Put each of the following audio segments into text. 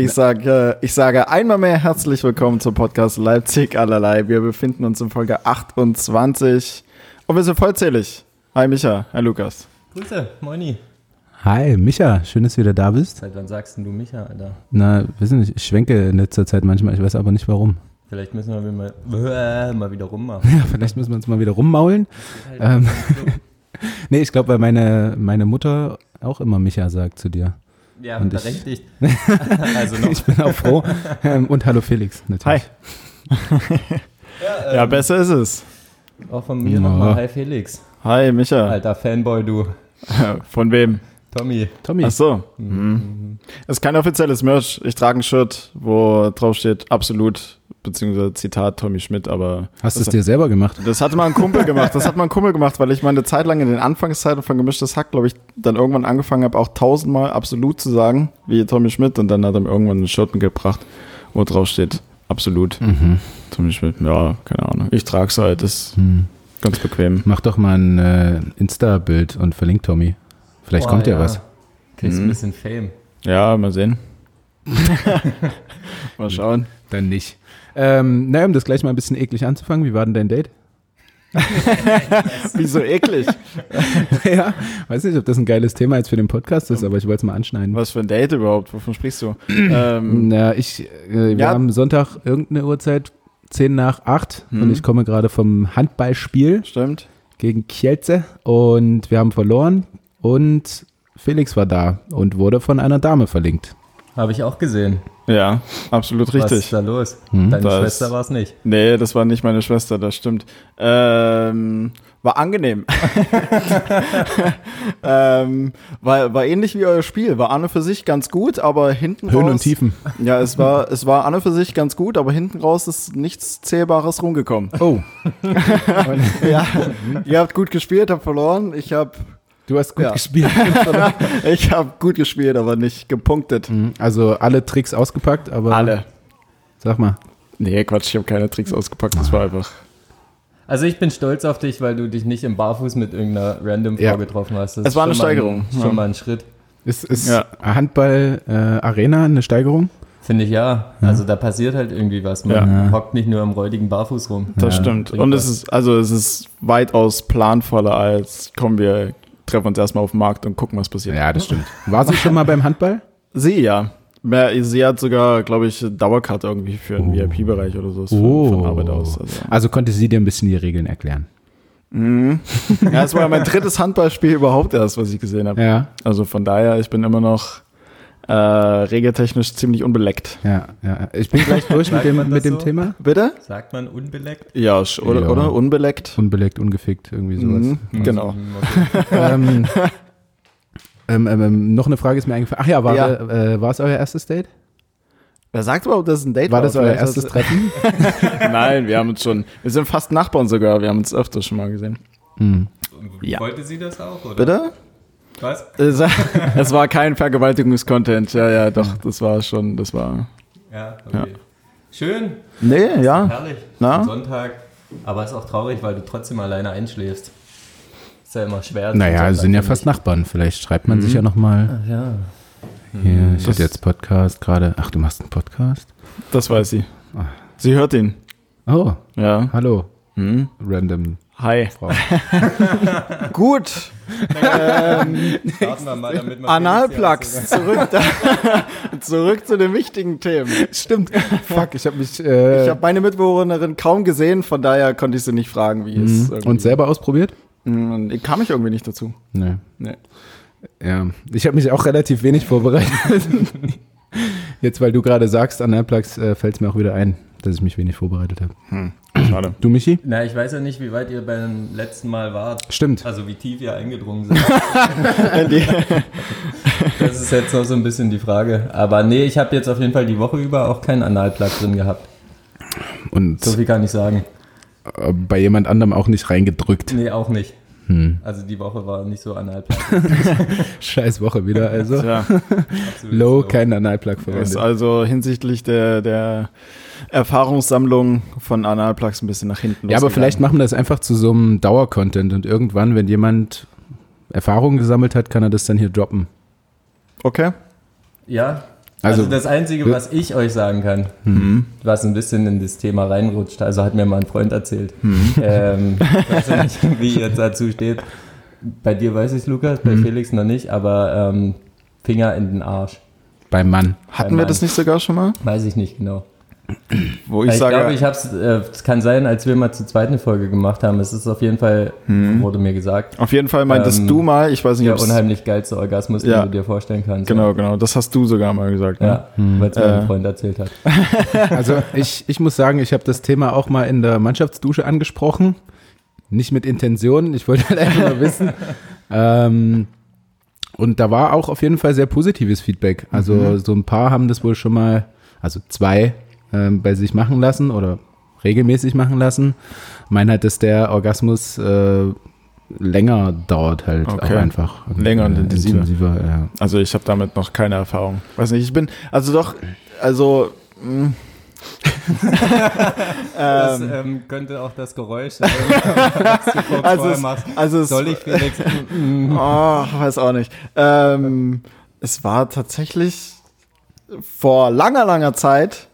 Ich sage, ich sage einmal mehr herzlich willkommen zum Podcast Leipzig allerlei. Wir befinden uns in Folge 28 und wir sind vollzählig. Hi Micha, hi Lukas. Grüße, moini. Hi, Micha, schön, dass du wieder da bist. Seit wann sagst denn du Micha, Alter? Na, wissen nicht, ich schwenke in letzter Zeit manchmal, ich weiß aber nicht warum. Vielleicht müssen wir mal, äh, mal wieder rummachen. Ja, vielleicht müssen wir uns mal wieder rummaulen. Ähm, nee, ich glaube, weil meine, meine Mutter auch immer Micha sagt zu dir. Ja, Und ich- berechtigt. also noch. Ich bin auch froh. ähm, und hallo Felix, natürlich. Ja, besser ist es. Auch von mir Ja. nochmal. Hi Felix. Hi Micha. Alter Fanboy, du. Von wem? Tommy. Tommy, Ach so. Mhm. Es ist kein offizielles Merch. Ich trage ein Shirt, wo drauf steht absolut, beziehungsweise Zitat Tommy Schmidt, aber hast du es das, dir selber gemacht? das hatte mal ein Kumpel gemacht. Das hat mal ein Kumpel gemacht, weil ich meine Zeit lang in den Anfangszeiten von Gemischtes Hack, glaube ich, dann irgendwann angefangen habe, auch tausendmal absolut zu sagen, wie Tommy Schmidt, und dann hat er mir irgendwann ein Shirt mitgebracht, wo drauf steht absolut. Mhm. Tommy Schmidt, ja, keine Ahnung. Ich trage es halt, ist Hm. ganz bequem. Mach doch mal ein äh, Insta-Bild und verlink Tommy. Vielleicht Boah, kommt ja was. Kriegst Mhm. ein bisschen Fame. Ja, mal sehen. mal schauen. Dann nicht. Ähm, naja, um das gleich mal ein bisschen eklig anzufangen, wie war denn dein Date? Wieso eklig? ja, weiß nicht, ob das ein geiles Thema jetzt für den Podcast ist, aber ich wollte es mal anschneiden. Was für ein Date überhaupt? Wovon sprichst du? ähm, Na, ich, äh, wir Ja. haben Sonntag irgendeine Uhrzeit, 10 nach 8 Mhm. und ich komme gerade vom Handballspiel stimmt. gegen Kielce und wir haben verloren und Felix war da und wurde von einer Dame verlinkt. Habe ich auch gesehen. Ja, absolut Was ist richtig. da los? Hm? Deine Das- Schwester war es nicht. Nee, das war nicht meine Schwester, das stimmt. Ähm, war angenehm. ähm, war, war ähnlich wie euer Spiel. War an und für sich ganz gut, aber hinten Höhen raus. und Tiefen. Ja, es war, es war an und für sich ganz gut, aber hinten raus ist nichts Zählbares rumgekommen. Oh, ja, ihr habt gut gespielt, habt verloren. Ich habe du hast gut Ja. gespielt. ich hab gut gespielt, aber nicht gepunktet. Mhm, also alle Tricks ausgepackt, aber Alle. sag mal. Nee, Quatsch, ich habe keine Tricks ausgepackt. Das war einfach. Also ich bin stolz auf dich, weil du dich nicht im Barfuß mit irgendeiner random Frau Ja. getroffen hast. Das Es war eine Steigerung, Ein, ja. schon mal ein Schritt. Ist, ist Ja. Handball äh, Arena eine Steigerung? Finde ich ja. Also da passiert halt irgendwie was. Man Ja. hockt nicht nur am räudigen Barfuß rum. Das Ja, stimmt. Und es ist, also es ist weitaus planvoller als, kommen wir, treffen uns erstmal auf dem Markt und gucken, was passiert. Ja, das stimmt. War sie schon mal beim Handball? Sie, ja. Sie hat sogar, glaube ich, Dauerkarte irgendwie für den Oh. VIP-Bereich oder so. Von, Oh. von Arbeit aus. Also. Also konnte sie dir ein bisschen die Regeln erklären. Mhm. Ja, es war ja mein drittes Handballspiel überhaupt erst, was ich gesehen habe. Ja, Also von daher, ich bin immer noch äh, regeltechnisch ziemlich unbeleckt. ja, ja. Ich bin gleich durch mit dem, mit dem so? Thema. Bitte? Sagt man unbeleckt? Ja, oder, Ja. oder? Unbeleckt. Unbeleckt, ungefickt, irgendwie sowas. Mhm, genau. Hm, ähm, ähm, ähm, ähm, noch eine Frage ist mir eingefallen. Ach ja, war, Ja. Äh, war es euer erstes Date? Wer sagt überhaupt, dass es ein Date War das euer erstes Treffen? Nein, wir haben uns schon, wir sind fast Nachbarn sogar, wir haben uns öfter schon mal gesehen. Hm. Ja. Wollte sie das auch, oder? Bitte? Was? Es, war kein Vergewaltigungskontent, ja, ja, doch, das war schon, das war. Ja, okay. Schön. Nee, ja. Herrlich. Na? Sonntag. Aber ist auch traurig, weil du trotzdem alleine einschläfst. Ist ja immer schwer. Naja, sind ja fast. Nachbarn. Vielleicht schreibt man sich ja nochmal. Ach ja. Hier, ich Das- hatte jetzt Podcast gerade. Ach, du machst einen Podcast? Das weiß sie. Ah. Sie hört ihn. Oh, Ja. hallo, Hm. random Hi. Frau. Gut. Starten wir mal damit. wir Analplugs. Zurück, da, zurück zu den wichtigen Themen. Stimmt. Fuck, ich habe mich. Äh, Ich habe meine Mitbewohnerin kaum gesehen, von daher konnte ich sie nicht fragen, wie es mhm. irgendwie- und selber ausprobiert? Mhm, und ich kam ich irgendwie nicht dazu. Nee. Nee. Ja, ich habe mich auch relativ wenig vorbereitet. Jetzt, weil du gerade sagst, Analplugs, äh, fällt es mir auch wieder ein, dass ich mich wenig vorbereitet habe. Schade. Du, Michi? Na, ich weiß ja nicht, wie weit ihr beim letzten Mal wart. Stimmt. Also wie tief ihr eingedrungen seid. das ist jetzt noch so ein bisschen die Frage. Aber nee, ich habe jetzt auf jeden Fall die Woche über auch keinen Analplug drin gehabt. Und So viel kann ich sagen. äh, bei jemand anderem auch nicht reingedrückt. Nee, auch nicht. Hm. Also die Woche war nicht so Analplug. Scheiß Woche wieder, also. Low, kein Analplug ist verwendet. also hinsichtlich der, der Erfahrungssammlung von Analplugs ein bisschen nach hinten Ja, aber vielleicht machen wir das einfach zu so einem Dauercontent und irgendwann, wenn jemand Erfahrungen gesammelt hat, kann er das dann hier droppen. Okay. Ja, Also, Also, das Einzige, was ich euch sagen kann, was ein bisschen in das Thema reinrutscht, also hat mir mal ein Freund erzählt. Ähm, ich weiß ja nicht, wie ihr jetzt dazu steht. Bei dir weiß ich Lukas, bei Felix noch nicht, aber ähm, Finger in den Arsch. beim Mann. Hatten wir das nicht sogar schon mal? Weiß ich nicht genau. Wo Ich, ich, sage, glaube, ich habe es, äh, es kann sein, als wir mal zur zweiten Folge gemacht haben. Es ist auf jeden Fall, wurde mir gesagt, auf jeden Fall meintest Ähm, du mal, ich weiß nicht, der ob unheimlich geilste Orgasmus, Ja. den du dir vorstellen kannst. Genau, genau, das hast du sogar mal gesagt. Ne? Ja, weil es mir Äh. ein Freund erzählt hat. Also ich, ich muss sagen, ich habe das Thema auch mal in der Mannschaftsdusche angesprochen. Nicht mit Intention, ich wollte halt einfach nur wissen. Ähm, und da war auch auf jeden Fall sehr positives Feedback. Also so ein paar haben das wohl schon mal, also zwei ähm, bei sich machen lassen oder regelmäßig machen lassen. Meinen halt, dass der Orgasmus äh, länger dauert halt auch Okay. einfach. Länger und intensiver. intensiver ja. Also ich habe damit noch keine Erfahrung. Weiß nicht, ich bin, also doch, also, mh. Das ähm, ähm, könnte auch das Geräusch sein, was du kurz also, es, machst. also Soll ich, Felix? oh, weiß auch nicht. Ähm, es war tatsächlich vor langer, langer Zeit,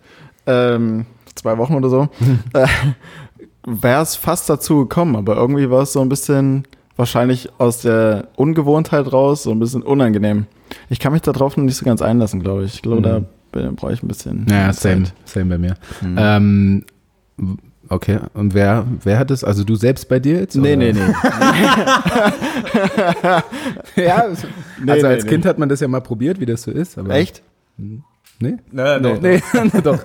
ähm, zwei Wochen oder so, äh, wäre es fast dazu gekommen, aber irgendwie war es so ein bisschen wahrscheinlich aus der Ungewohntheit raus, so ein bisschen unangenehm. Ich kann mich darauf noch nicht so ganz einlassen, glaube ich. Ich glaube, da bin- brauche ich ein bisschen. Ja, Zeit. same, same bei mir. Mhm. Ähm, okay, und wer, wer hat es? Also du selbst bei dir jetzt? Nee, oder? nee, nee. ja, also Nee, als nee, Kind hat man das ja mal probiert, wie das so ist. Echt? Nee? Na, doch, Nee, doch.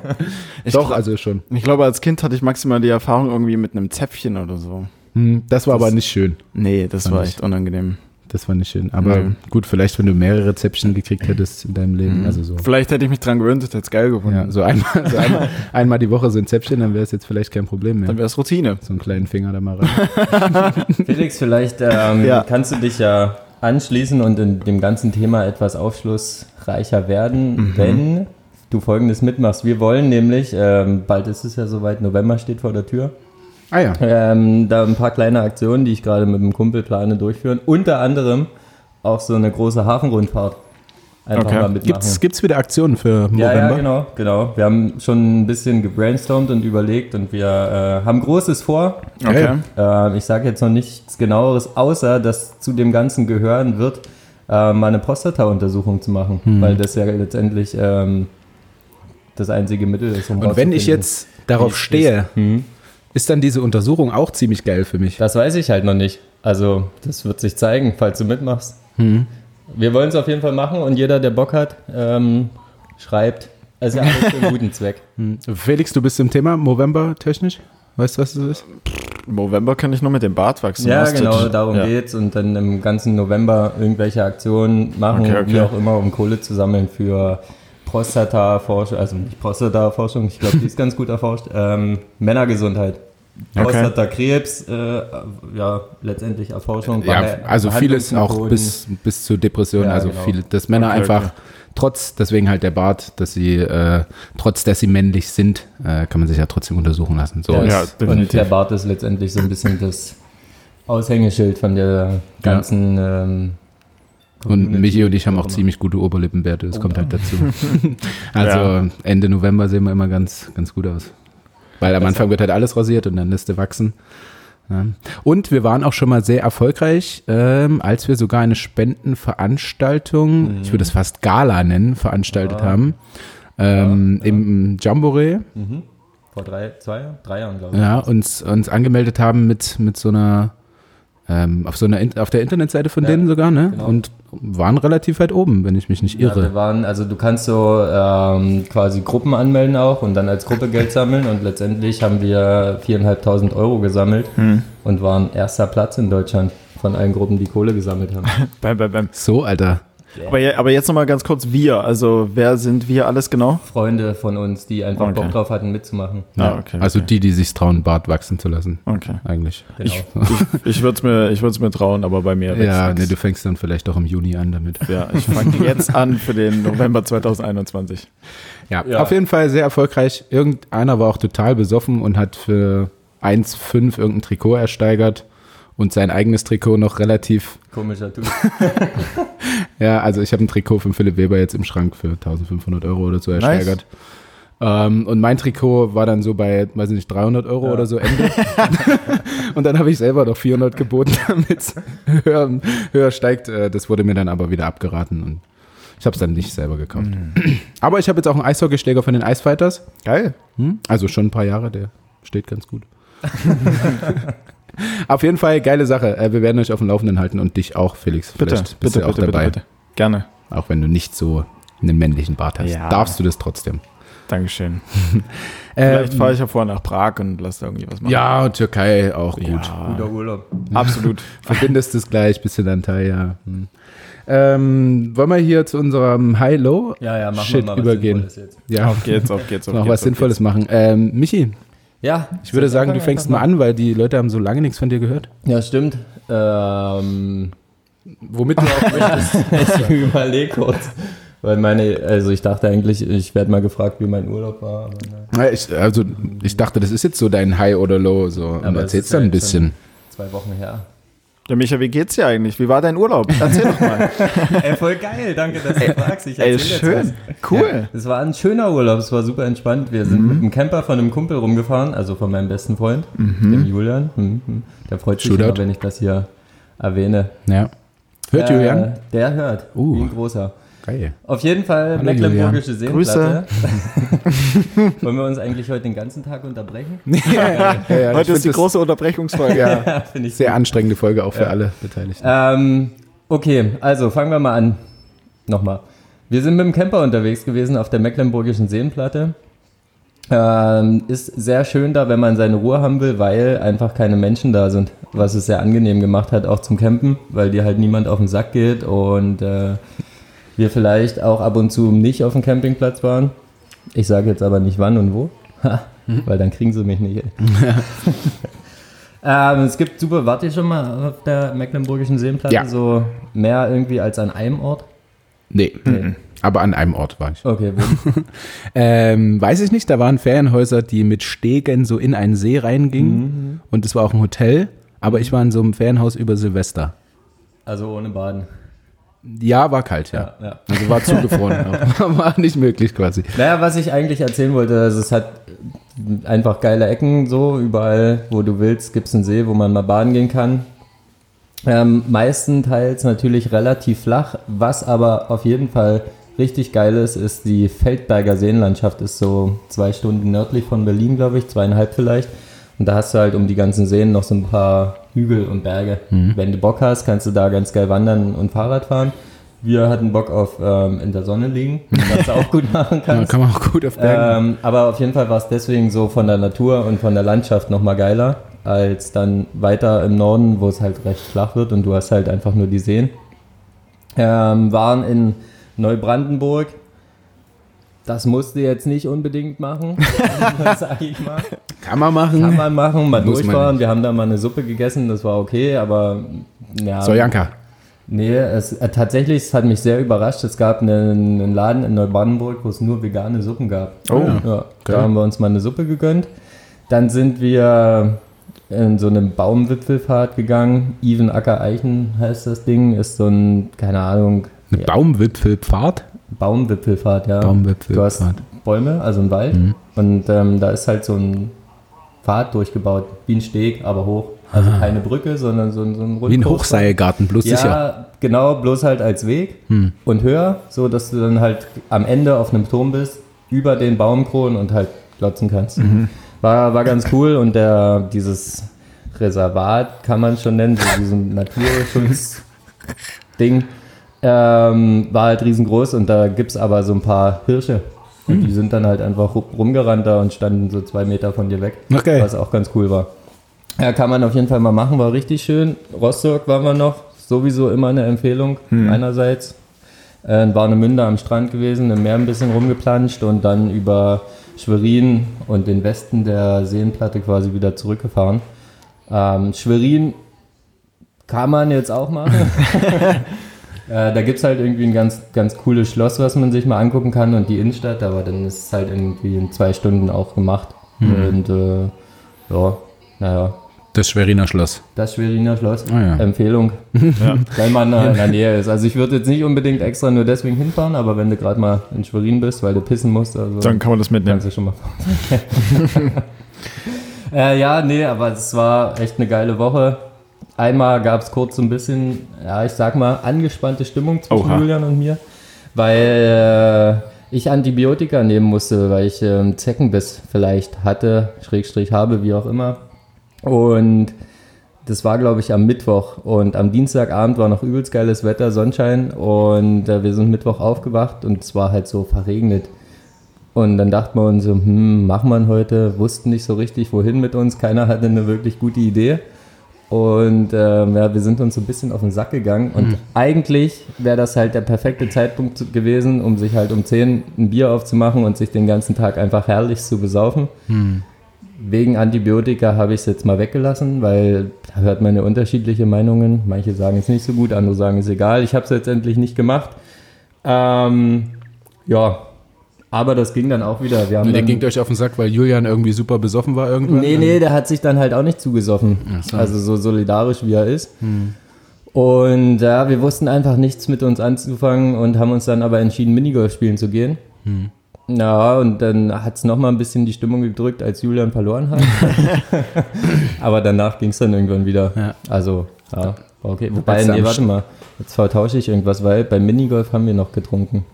Ich doch, glaub- also schon. Ich glaube, als Kind hatte ich maximal die Erfahrung irgendwie mit einem Zäpfchen oder so. Hm, das war Das- aber nicht schön. Nee, das War war echt unangenehm. Das war nicht schön. Aber Nee. gut, vielleicht, wenn du mehrere Zäpfchen gekriegt hättest in deinem Leben. Also so. Vielleicht hätte ich mich dran gewöhnt, das hätte es geil gefunden. Ja, so einmal, so einmal, einmal die Woche so ein Zäpfchen, dann wäre es jetzt vielleicht kein Problem mehr. Dann wäre es Routine. So einen kleinen Finger da mal rein. Felix, vielleicht ähm, Ja. kannst du dich ja anschließen und in dem ganzen Thema etwas aufschlussreicher werden, Mhm. wenn du folgendes mitmachst. Wir wollen nämlich, ähm, bald ist es ja soweit, November steht vor der Tür, Ah ja. ähm, da ein paar kleine Aktionen, die ich gerade mit dem Kumpel plane, durchführen. Unter anderem auch so eine große Hafenrundfahrt. Einfach Okay. mal mitmachen. Gibt's, gibt's wieder Aktionen für November? Ja, ja, genau, genau. Wir haben schon ein bisschen gebrainstormt und überlegt und wir äh, haben Großes vor. Okay. Äh, ich sage jetzt noch nichts genaueres, außer dass zu dem Ganzen gehören wird, äh, mal eine Prostata-Untersuchung zu machen, Hm. weil das ja letztendlich ähm, das einzige Mittel ist. Um Und wenn ich jetzt darauf es stehe, ist. Mhm. ist dann diese Untersuchung auch ziemlich geil für mich. Das weiß ich halt noch nicht. Also, das wird sich zeigen, falls du mitmachst. Hm. Wir wollen es auf jeden Fall machen und jeder, der Bock hat, ähm, schreibt. Also alles für einen guten Zweck. Hm. Felix, du bist im Thema November technisch? Weißt du, was das ist? November kann ich nur mit dem Bart wachsen. Ja, genau, darum ja. geht's. Und dann im ganzen November irgendwelche Aktionen machen, Okay, okay. wie auch immer, um Kohle zu sammeln für Prostata-Forschung, also nicht Prostata-Forschung, ich glaube, die ist ganz gut erforscht, ähm, Männergesundheit. Okay. Prostatakrebs, äh, ja, letztendlich Erforschung. Ja, also vieles auch bis, bis zu Depressionen, Ja, also genau. viel, dass Männer Okay, einfach okay. trotz, deswegen halt der Bart, dass sie, äh, trotz dass sie männlich sind, äh, kann man sich ja trotzdem untersuchen lassen. So Ja, Ja, ist, Und der Bart ist letztendlich so ein bisschen das Aushängeschild von der ganzen. Ähm, und Michi und ich haben auch ziemlich gute Oberlippenbärte, das Oh, kommt ja. halt dazu. also Ja. Ende November sehen wir immer ganz, ganz gut aus. Weil am Anfang wird halt alles rasiert und dann lässt er wachsen. Ja. Und wir waren auch schon mal sehr erfolgreich, ähm, als wir sogar eine Spendenveranstaltung, ich würde es fast Gala nennen, veranstaltet Ja. haben. Ähm, ja. Im Jamboree, mhm. Vor drei, zwei, drei Jahren, glaube ich. ja, uns, uns angemeldet haben mit, mit so einer, ähm, auf so einer, In- auf der Internetseite von Ja, denen sogar, ne? genau. Und waren relativ weit oben, wenn ich mich nicht Ja, irre. wir waren, also du kannst so ähm, quasi Gruppen anmelden auch und dann als Gruppe Geld sammeln und letztendlich haben wir 4.500 Euro gesammelt Hm. und waren erster Platz in Deutschland von allen Gruppen, die Kohle gesammelt haben. Bam, bam, bam. so, Alter. Aber, je- aber jetzt nochmal ganz kurz wir. Also wer sind wir alles genau? Freunde von uns, die einfach Okay. Bock drauf hatten mitzumachen. Ah, okay, Also okay. die, die sich trauen, Bart wachsen zu lassen, Okay. eigentlich. Genau. Ich, ich würde es mir, ich mir trauen, aber bei mir. Ja, nee, du fängst dann vielleicht auch im Juni an damit. ja, ich fange jetzt an für den November 2021. Ja, Ja. auf jeden Fall sehr erfolgreich. Irgendeiner war auch total besoffen und hat für 1,5 irgendein Trikot ersteigert und sein eigenes Trikot noch relativ, Komischer Typ. ja, also ich habe ein Trikot von Philipp Weber jetzt im Schrank für 1500 Euro oder so ersteigert. Ähm, und mein Trikot war dann so bei, weiß ich nicht, 300 Euro Ja. oder so Ende. und dann habe ich selber noch 400 geboten, damit es höher, höher steigt. Äh, Das wurde mir dann aber wieder abgeraten und ich habe es dann nicht selber gekauft. Aber ich habe jetzt auch einen Eishockeyschläger von den Icefighters. Geil. Hm? Also schon ein paar Jahre, der steht ganz gut. Auf jeden Fall geile Sache. Äh, Wir werden euch auf dem Laufenden halten und dich auch, Felix. Bitte, Vielleicht bist bitte, du auch bitte, bitte, dabei. bitte. Gerne. Auch wenn du nicht so einen männlichen Bart hast. Ja. Darfst du das trotzdem. Dankeschön. Vielleicht fahre ich ja vorher nach Prag und lass da irgendwie was machen. ja, Türkei auch gut. Ja, Guter Urlaub. absolut. Verbindest es gleich, bisschen Antalya. Hm. Ähm, wollen wir hier zu unserem High-Low Ja, ja, machen Shit wir mal was übergehen? Sinnvolles jetzt. Ja, Auf geht's, auf geht's, auf noch geht's. was auf Sinnvolles machen. Ähm, Michi, Ja. ich würde sagen, du fängst mal an, weil die Leute haben so lange nichts von dir gehört. Ja, stimmt. Ähm, Womit du auch möchtest. ich überlege kurz. Weil meine, also ich dachte eigentlich, ich werde mal gefragt, wie mein Urlaub war. Ja, ich, also, ich dachte, das ist jetzt so dein High oder Low. So. Und erzählst dann ein bisschen. Zwei Wochen her. Ja, Micha, wie geht's dir eigentlich? Wie war dein Urlaub? Erzähl doch mal. Ey, voll geil, danke, dass du fragst. Ich Ey, schön. Cool. Ja, es war ein schöner Urlaub, es war super entspannt. Wir sind mit dem Camper von einem Kumpel rumgefahren, also von meinem besten Freund, dem Julian. Mhm. Der freut sich Shootout. immer, wenn ich das hier erwähne. Ja. Hört Äh, Julian? Der hört, Uh. wie ein großer. Geil. Auf jeden Fall Hallo, Mecklenburgische Seenplatte. Wollen wir uns eigentlich heute den ganzen Tag unterbrechen? Ja, ja, ich Heute ist die große Unterbrechungsfolge. Ja, Finde ich sehr anstrengende Folge auch für alle Beteiligten. Ähm, okay, also fangen wir mal an. Nochmal. Wir sind mit dem Camper unterwegs gewesen auf der Mecklenburgischen Seenplatte. Ähm, ist sehr schön da, wenn man seine Ruhe haben will, weil einfach keine Menschen da sind. Was es sehr angenehm gemacht hat, auch zum Campen, weil dir halt niemand auf den Sack geht und äh, wir vielleicht auch ab und zu nicht auf dem Campingplatz waren. Ich sage jetzt aber nicht wann und wo, Ha, weil dann kriegen sie mich nicht. ähm, es gibt super, wart ihr schon mal auf der Mecklenburgischen Seenplatte? Ja. So mehr irgendwie als an einem Ort? Nee, aber an einem Ort war ich. Okay, wo? Ähm, weiß ich nicht, da waren Ferienhäuser, die mit Stegen so in einen See reingingen und es war auch ein Hotel, aber ich war in so einem Ferienhaus über Silvester. also ohne Baden. Ja, war kalt, ja. Ja, ja. Also war zugefroren, war nicht möglich quasi. Naja, was ich eigentlich erzählen wollte, also es hat einfach geile Ecken, so überall, wo du willst, gibt es einen See, wo man mal baden gehen kann. Ähm, meistenteils natürlich relativ flach, was aber auf jeden Fall richtig geil ist, ist die Feldberger Seenlandschaft, ist so zwei Stunden nördlich von Berlin, glaube ich, zweieinhalb vielleicht. Und da hast du halt um die ganzen Seen noch so ein paar Hügel und Berge. Wenn du Bock hast, kannst du da ganz geil wandern und Fahrrad fahren. Wir hatten Bock auf ähm, in der Sonne liegen, was du auch gut machen Ja, kannst. kann man auch gut auf Bergen. Ähm, aber auf jeden Fall war es deswegen so von der Natur und von der Landschaft nochmal geiler, als dann weiter im Norden, wo es halt recht flach wird und du hast halt einfach nur die Seen. Ähm, waren in Neubrandenburg. Das musste jetzt nicht unbedingt machen, sag ich mal. kann man machen. Kann man machen, mal Muss durchfahren. Wir haben da mal eine Suppe gegessen, das war okay, aber ja. Sojanka. Nee, es, äh, tatsächlich, es hat mich sehr überrascht. Es gab einen, einen Laden in Neubrandenburg, wo es nur vegane Suppen gab. Oh, ja, geil. Da haben wir uns mal eine Suppe gegönnt. Dann sind wir in so eine Baumwipfelfahrt gegangen. Even Acker Eichen heißt das Ding. Ist so ein, keine Ahnung, Eine ja, Baumwipfelpfad. Baumwipfelfahrt, ja. Baumwipfelfahrt. Du hast Bäume, also ein Wald. Mhm. Und ähm, da ist halt so ein Pfad durchgebaut, wie ein Steg, aber hoch. Also keine Brücke, sondern so, ein- so ein Wie ein. Hochseilgarten, bloß Ja, sicher. genau, bloß halt als Weg Hm. und höher, so dass du dann halt am Ende auf einem Turm bist, über den Baumkronen und halt glotzen kannst. Mhm. War, war ganz cool und der, dieses Reservat kann man schon nennen, so diesen Naturschutz-Ding, ähm, war halt riesengroß und da gibt es aber so ein paar Hirsche. Und Mhm. die sind dann halt einfach ru- rumgerannt da und standen so zwei Meter von dir weg. Okay. Was auch ganz cool war. Ja, kann man auf jeden Fall mal machen, war richtig schön. Rostock waren wir noch, sowieso immer eine Empfehlung einerseits. Äh, in Warnemünde am Strand gewesen, im Meer ein bisschen rumgeplanscht und dann über Schwerin und den Westen der Seenplatte quasi wieder zurückgefahren. Ähm, Schwerin kann man jetzt auch machen. äh, da gibt es halt irgendwie ein ganz, ganz cooles Schloss, was man sich mal angucken kann und die Innenstadt, aber dann ist es halt irgendwie in zwei Stunden auch gemacht. Und äh, ja, naja, Das Schweriner Schloss. Das Schweriner Schloss. Ah, ja. Empfehlung. Wenn man in der Nähe ist. Also ich würde jetzt nicht unbedingt extra nur deswegen hinfahren, aber wenn du gerade mal in Schwerin bist, weil du pissen musst, also Dann kann man das mitnehmen. kannst du schon mal. äh, ja, nee, aber es war echt eine geile Woche. Einmal gab es kurz so ein bisschen, ja, ich sag mal, angespannte Stimmung zwischen Oha. Julian und mir, weil äh, ich Antibiotika nehmen musste, weil ich ähm, Zeckenbiss vielleicht hatte, Schrägstrich habe, wie auch immer. Und das war, glaube ich, am Mittwoch. Und am Dienstagabend war noch übelst geiles Wetter, Sonnenschein. Und äh, wir sind Mittwoch aufgewacht und es war halt so verregnet. Und dann dachten wir uns so, hm, machen wir heute, wussten nicht so richtig, wohin mit uns. Keiner hatte eine wirklich gute Idee. Und ähm, ja, wir sind uns so ein bisschen auf den Sack gegangen. Und eigentlich wäre das halt der perfekte Zeitpunkt gewesen, um sich halt um 10 ein Bier aufzumachen und sich den ganzen Tag einfach herrlich zu besaufen. Wegen Antibiotika habe ich es jetzt mal weggelassen, weil da hört man ja unterschiedliche Meinungen. Manche sagen es nicht so gut, andere sagen es egal. Ich habe es letztendlich nicht gemacht. Ähm, ja, aber das ging dann auch wieder. Wir haben Und der ging euch auf den Sack, weil Julian irgendwie super besoffen war irgendwann? Nee, nee, der hat sich dann halt auch nicht zugesoffen. So. Also so solidarisch wie er ist. Und ja, wir wussten einfach nichts mit uns anzufangen und haben uns dann aber entschieden, Minigolf spielen zu gehen. Ja, und dann hat es nochmal ein bisschen die Stimmung gedrückt, als Julian verloren hat. aber danach ging es dann irgendwann wieder. Ja. Also, ja, okay. Wobei, nee, warte mal. Jetzt vertausche ich irgendwas, weil beim Minigolf haben wir noch getrunken.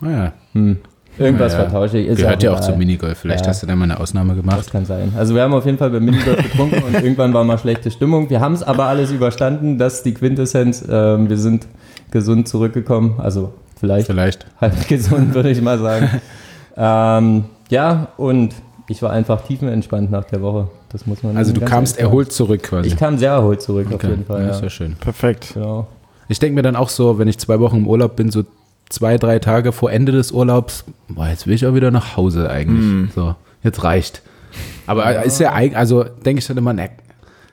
Ah, ja. Hm. Irgendwas Ja, vertausche ich. Ist Gehört ja auch egal. zum Minigolf. Vielleicht Ja. hast du da mal eine Ausnahme Das gemacht. kann sein. Also wir haben auf jeden Fall beim Minigolf getrunken und irgendwann war mal schlechte Stimmung. Wir haben es aber alles überstanden. Das ist die Quintessenz. Ähm, wir sind gesund zurückgekommen. Also vielleicht Vielleicht. halb gesund, würde ich mal sagen. ähm, ja, und ich war einfach tiefenentspannt nach der Woche. Das muss man Also du kamst erholt zurück quasi. Ich kam sehr erholt zurück, auf Okay. jeden Fall. Ja, Ja. ist ja schön. Perfekt. Genau. Ich denke mir dann auch so, wenn ich zwei Wochen im Urlaub bin, so zwei, drei Tage vor Ende des Urlaubs, boah, jetzt will ich auch wieder nach Hause eigentlich. So, jetzt reicht. Aber ist ja eigentlich, also denke ich dann immer, ne,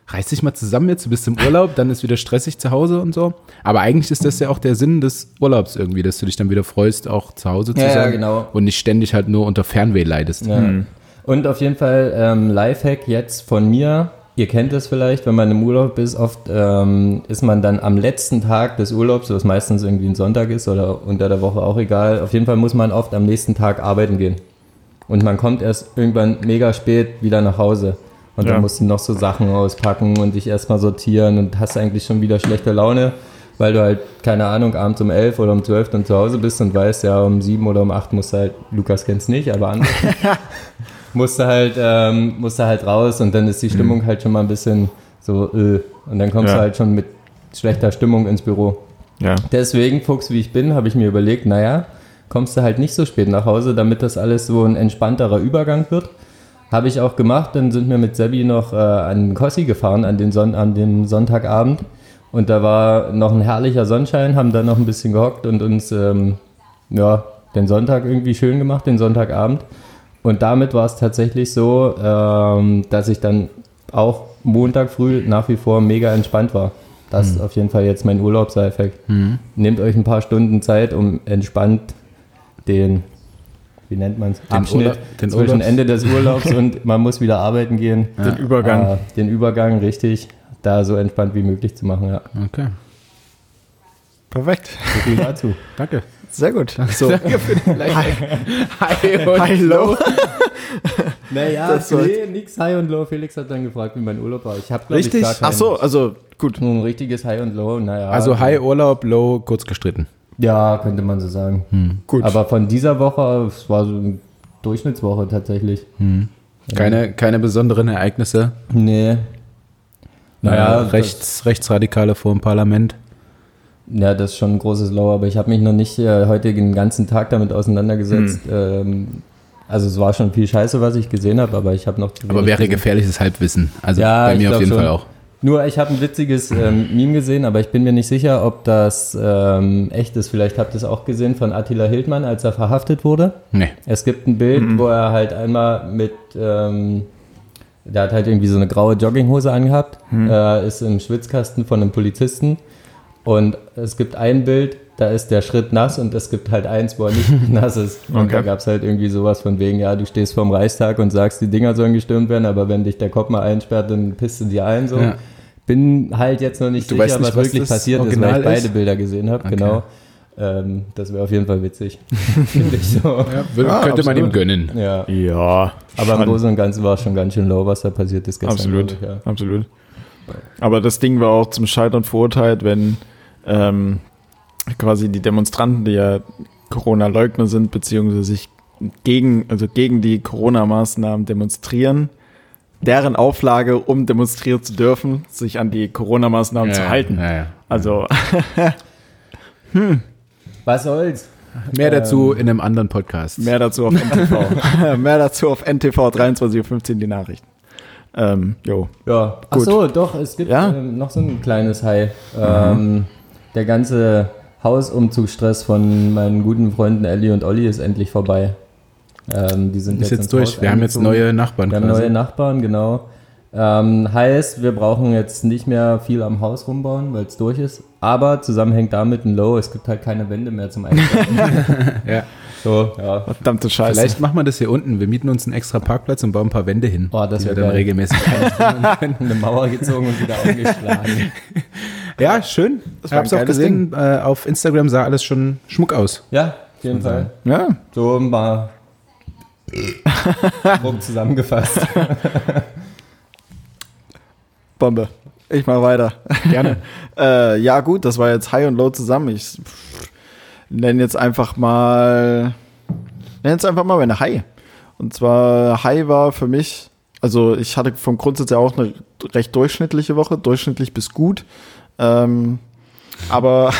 reiß dich mal zusammen jetzt, du bist im Urlaub, dann ist wieder stressig zu Hause und so. Aber eigentlich ist das ja auch der Sinn des Urlaubs irgendwie, dass du dich dann wieder freust, auch zu Hause zu Ja, ja, sein. genau. Und nicht ständig halt nur unter Fernweh leidest. Ja. Und auf jeden Fall ähm, Lifehack jetzt von mir. Ihr kennt es vielleicht, wenn man im Urlaub ist, oft ähm, ist man dann am letzten Tag des Urlaubs, was meistens irgendwie ein Sonntag ist oder unter der Woche auch egal. Auf jeden Fall muss man oft am nächsten Tag arbeiten gehen. Und man kommt erst irgendwann mega spät wieder nach Hause. Und Ja. dann musst du noch so Sachen auspacken und dich erstmal sortieren und hast eigentlich schon wieder schlechte Laune, weil du halt, keine Ahnung, abends um 11 oder um 12 dann zu Hause bist und weißt, ja, um 7 oder um 8 musst du halt, Lukas kennt's nicht, aber andere musst du halt, ähm, musst du halt raus und dann ist die Stimmung halt schon mal ein bisschen so, äh, und dann kommst Ja. du halt schon mit schlechter Stimmung ins Büro. Ja. Deswegen, Fuchs, wie ich bin, habe ich mir überlegt, naja, kommst du halt nicht so spät nach Hause, damit das alles so ein entspannterer Übergang wird. Habe ich auch gemacht, dann sind wir mit Sebi noch äh, an Kossi gefahren an, den Son an dem Sonntagabend und da war noch ein herrlicher Sonnenschein, haben dann noch ein bisschen gehockt und uns ähm, ja, den Sonntag irgendwie schön gemacht, den Sonntagabend. Und damit war es tatsächlich so, ähm, dass ich dann auch Montag früh nach wie vor mega entspannt war. Das ist auf jeden Fall jetzt mein Urlaubseffekt. Nehmt euch ein paar Stunden Zeit, um entspannt den, wie nennt man es, Abschnitt Urlaub- den zwischen Urlaubs- Ende des Urlaubs und man muss wieder arbeiten gehen. Den Übergang. Äh, den Übergang, richtig, da so entspannt wie möglich zu machen. Ja. Okay. Perfekt. So viel dazu. Danke. Sehr gut. So. Hi und Hi, low. Naja, Das nee, nix High und Low. Felix hat dann gefragt, wie mein Urlaub war. Ich habe, glaube ich, Richtig? gar kein Ach so, also gut. ein richtiges High und Low. Naja, Also High Urlaub, Low kurz gestritten. Ja, könnte man so sagen. Gut. Aber von dieser Woche, es war so eine Durchschnittswoche tatsächlich. Keine, keine besonderen Ereignisse. Nee. Naja, Naja, rechts, Rechtsradikale vor dem Parlament. Ja, das ist schon ein großes Low, aber ich habe mich noch nicht äh, heute den ganzen Tag damit auseinandergesetzt. Ähm, also es war schon viel Scheiße, was ich gesehen habe, aber ich habe noch Aber wäre gefährliches Halbwissen. Also Ja, bei mir auf jeden schon. Fall auch. Nur ich habe ein witziges ähm, Meme gesehen, aber ich bin mir nicht sicher, ob das ähm, echt ist. Vielleicht habt ihr es auch gesehen von Attila Hildmann, als er verhaftet wurde. Nee. Es gibt ein Bild, wo er halt einmal mit, ähm, der hat halt irgendwie so eine graue Jogginghose angehabt, äh, ist im Schwitzkasten von einem Polizisten und es gibt ein Bild, da ist der Schritt nass und es gibt halt eins, wo er nicht nass ist. Und Okay. da gab es halt irgendwie sowas von wegen, ja, du stehst vorm Reichstag und sagst, die Dinger sollen gestürmt werden, aber wenn dich der Kopf mal einsperrt, dann pisst du die ein so. Ja. Bin halt jetzt noch nicht Du sicher, nicht, was was wirklich passiert ist, weil ich beide ist? Bilder gesehen habe, Okay. genau. Ähm, das wäre auf jeden Fall witzig, finde ich so. Ja, würde, Ah, könnte man ihm absolut. gönnen. Ja. Ja, Aber im. Großen und Ganzen war es schon ganz schön low, was da passiert ist gestern. Absolut, ich, ja. absolut. Aber das Ding war auch zum Scheitern verurteilt, wenn ähm, quasi die Demonstranten, die ja Corona-Leugner sind, beziehungsweise sich gegen, also gegen die Corona-Maßnahmen demonstrieren, deren Auflage, um demonstrieren zu dürfen, sich an die Corona-Maßnahmen zu halten. Ja, ja. Also, Was soll's? Mehr dazu in einem anderen Podcast. mehr dazu auf NTV. mehr dazu auf NTV 23.15 Uhr die Nachrichten. Ähm, jo. Ja, ach Gut. so, doch, es gibt Ja? ähm, noch so ein kleines High. Ähm, der ganze Hausumzugsstress von meinen guten Freunden Ellie und Olli ist endlich vorbei. Ähm, die sind ist jetzt, jetzt durch. Haus Wir haben jetzt neue Nachbarn Wir haben quasi. neue Nachbarn, genau. Ähm, heißt, wir brauchen jetzt nicht mehr viel am Haus rumbauen, weil es durch ist. Aber zusammenhängt damit ein Low, es gibt halt keine Wände mehr zum Einstellen. ja. so, ja. Verdammte Scheiße. Vielleicht machen wir das hier unten. Wir mieten uns einen extra Parkplatz und bauen ein paar Wände hin. Boah, das die wir wär dann regelmäßig. Eine Mauer gezogen und wieder aufgeschlagen. Ja, schön. Ich hab's auch gesehen. Äh, auf Instagram sah alles schon schmuck aus. Ja, auf jeden Fall. ja, So mal grob zusammengefasst. Bombe. Ich mach weiter. Gerne. Äh, ja, gut, das war jetzt High und Low zusammen. Ich nenne jetzt einfach mal. Nenne jetzt einfach mal meine High. Und zwar High war für mich, also ich hatte vom Grundsatz ja auch eine recht durchschnittliche Woche, durchschnittlich bis gut. Ähm, aber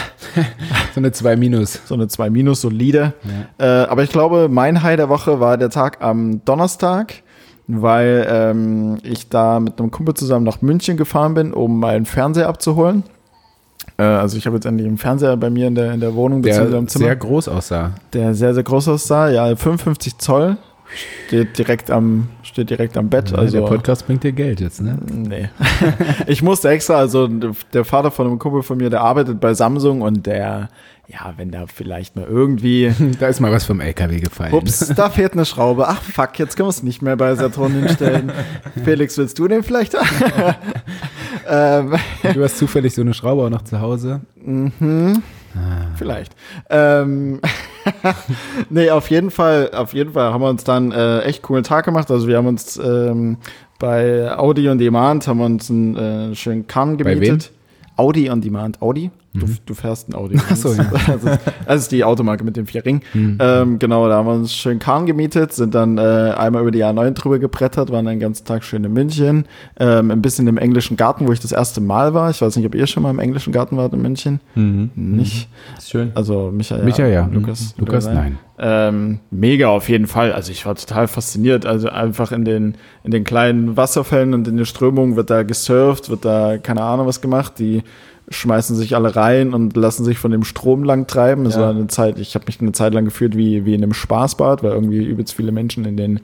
So eine 2 Minus. so eine 2 minus solide. Äh, aber ich glaube, mein High der Woche war der Tag am Donnerstag, weil ähm, ich da mit einem Kumpel zusammen nach München gefahren bin, um meinen Fernseher abzuholen. Äh, also ich habe jetzt endlich einen Fernseher bei mir in der, in der Wohnung beziehungsweise Der im Zimmer, sehr groß aussah. der sehr, sehr groß aussah. Ja, 55 Zoll. Steht direkt am, steht direkt am Bett. Also, der Podcast bringt dir Geld jetzt, ne? Nee. ich musste extra, also der Vater von einem Kumpel von mir, der arbeitet bei Samsung und der, ja, wenn da vielleicht mal irgendwie, Da ist mal was vom LKW gefallen. ups, da fehlt eine Schraube. Ach fuck, jetzt können wir es nicht mehr bei Saturn hinstellen. Felix, willst du den vielleicht? ähm, Du hast zufällig so eine Schraube auch noch zu Hause. Vielleicht. Ähm, nee, auf jeden Fall, auf jeden Fall haben wir uns dann äh, echt coolen Tag gemacht. Also wir haben uns ähm, bei Audi on Demand haben wir uns einen äh, schönen Kahn Bei gemietet. Audi on Demand. Audi? Du, du fährst ein Audi. Ach so, ja. also, das ist die Automarke mit dem vier Ring. Ähm, genau, da haben wir uns schön Kahn gemietet, sind dann äh, einmal über die A9 drüber gebrettert, waren den ganzen Tag schön in München. Ähm, ein bisschen im englischen Garten, wo ich das erste Mal war. Ich weiß nicht, ob ihr schon mal im englischen Garten wart in München. Nicht. Ist schön. Also Michael, Michael, ja. Lukas, Lukas, nein. nein. Ähm, mega auf jeden Fall. Also ich war total fasziniert. Also einfach in den, in den kleinen Wasserfällen und in den Strömungen wird da gesurft, wird da keine Ahnung was gemacht. Die schmeißen sich alle rein und lassen sich von dem Strom lang treiben. Es Ja. war eine Zeit, ich habe mich eine Zeit lang gefühlt wie, wie in einem Spaßbad, weil irgendwie übelst viele Menschen in den,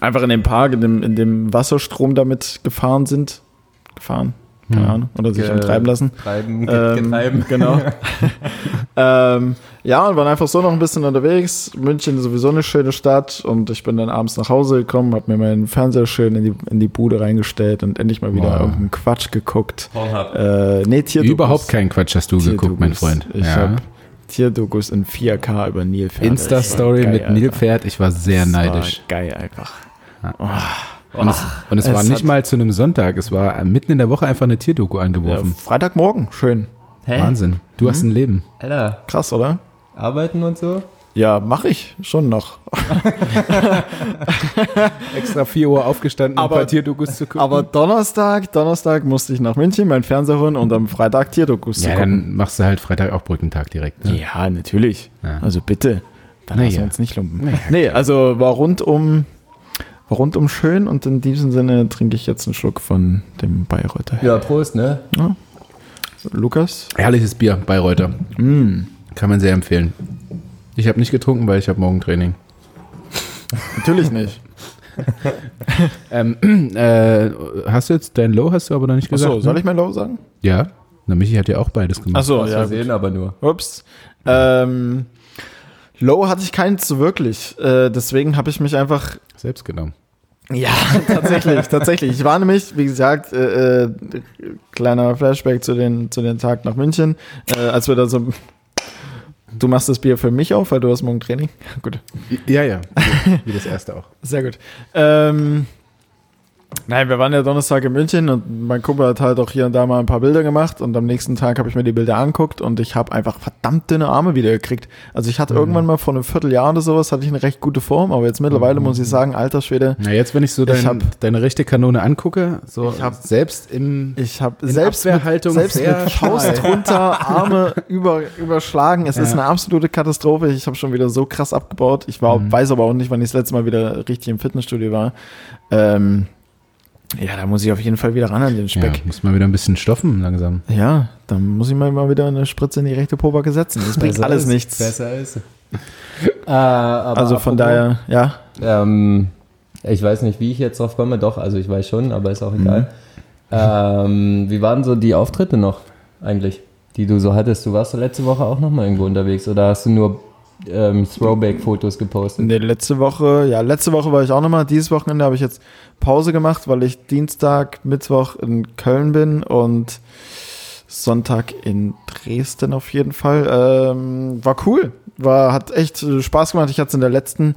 einfach in dem Park, in dem, in dem Wasserstrom damit gefahren sind. Gefahren? Keine Hm. Ahnung. Oder sich Ge- treiben lassen. Treiben, Ähm, getreiben. Genau. ähm, ja, und waren einfach so noch ein bisschen unterwegs. München ist sowieso eine schöne Stadt und ich bin dann abends nach Hause gekommen, habe mir meinen Fernseher schön in die, in die Bude reingestellt und endlich mal wieder Wow. irgendeinen Quatsch geguckt. Pornhub. Äh, nee, Tierdokus. Überhaupt keinen Quatsch hast du geguckt, mein. Freund. Ich hab Tierdokus in 4K über Nilpferd. Insta-Story mit Nilpferd. Ich war sehr. Das neidisch. War geil einfach. Und es, und es Es war nicht mal zu einem Sonntag. Es war mitten in der Woche einfach eine Tierdoku Ja, angeworfen. Freitagmorgen, schön. Hä? Wahnsinn. Du hast ein Leben. Alter, Krass, oder? arbeiten und so? Ja, mache ich schon noch. Extra 4 Uhr aufgestanden, Aber- um ein paar Tierdokus zu gucken. Aber Donnerstag, Donnerstag musste ich nach München meinen Fernseher holen und am Freitag Tierdokus zu ja, gucken. dann machst du halt Freitag auch Brückentag direkt. Ne? Ja, natürlich. Ja. Also bitte. Dann Na lassen wir ja. uns nicht lumpen. Na ja, nee, also war rundum, war rundum schön und in diesem Sinne trinke ich jetzt einen Schluck von dem Bayreuther. Ja, Prost, ne? Lukas? Herrliches Bier, Bayreuther. Mm. Kann man sehr empfehlen. Ich habe nicht getrunken, weil ich habe morgen Training. Natürlich nicht. Ähm, äh, hast du jetzt dein Low, hast du aber noch nicht gesagt? Achso, soll ne? ich mein Low sagen? Ja. Na, Michi hat ja auch beides gemacht. Achso, ja. Versehen Gut. aber nur. Ups. Ähm, Low hatte ich keins so wirklich. Äh, deswegen habe ich mich einfach Selbst genommen. Ja, tatsächlich, tatsächlich. Ich war nämlich, wie gesagt, äh, äh, kleiner Flashback zu den, zu den Tag nach München, äh, als wir da so. Du machst das Bier für mich auf, weil du hast morgen Training. Gut, Ja, ja. Wie, wie das erste auch. sehr gut. Ähm, nein, wir waren ja Donnerstag in München und mein Kumpel hat halt auch hier und da mal ein paar Bilder gemacht und am nächsten Tag habe ich mir die Bilder angeguckt und ich habe einfach verdammt dünne Arme wieder gekriegt. Also ich hatte irgendwann mal vor einem Vierteljahr oder sowas, hatte ich eine recht gute Form, aber jetzt mittlerweile muss ich sagen, alter Schwede, Na, jetzt, wenn ich so Ich dein, hab- deine rechte Kanone angucke, so Ich hab- selbst im. Ich habe In selbst mit, selbst mit Faust runter, Arme über, überschlagen. Es ist Ja. eine absolute Katastrophe. Ich habe schon wieder so krass abgebaut. Ich war, Mhm. weiß aber auch nicht, wann ich das letzte Mal wieder richtig im Fitnessstudio war. Ähm, ja, da muss ich auf jeden Fall wieder ran an den Ja, Speck. muss mal wieder ein bisschen stoffen langsam. Ja, dann muss ich mal, mal wieder eine Spritze in die rechte Pobacke setzen. Das bringt alles ist, nichts. Besser ist. äh, Also von daher, ja. Ähm, ich weiß nicht, wie ich jetzt drauf komme. Doch, also ich weiß schon, aber ist auch egal. Ähm, wie waren so die Auftritte noch eigentlich, die du so hattest? Du warst letzte Woche auch noch mal irgendwo unterwegs oder hast du nur ähm, Throwback-Fotos gepostet? Nee, letzte Woche, ja, letzte Woche war ich auch nochmal. Dieses Wochenende habe ich jetzt Pause gemacht, weil ich Dienstag, Mittwoch in Köln bin und Sonntag in Dresden auf jeden Fall. Ähm, war cool. War, hat echt äh, Spaß gemacht. Ich hatte es in der letzten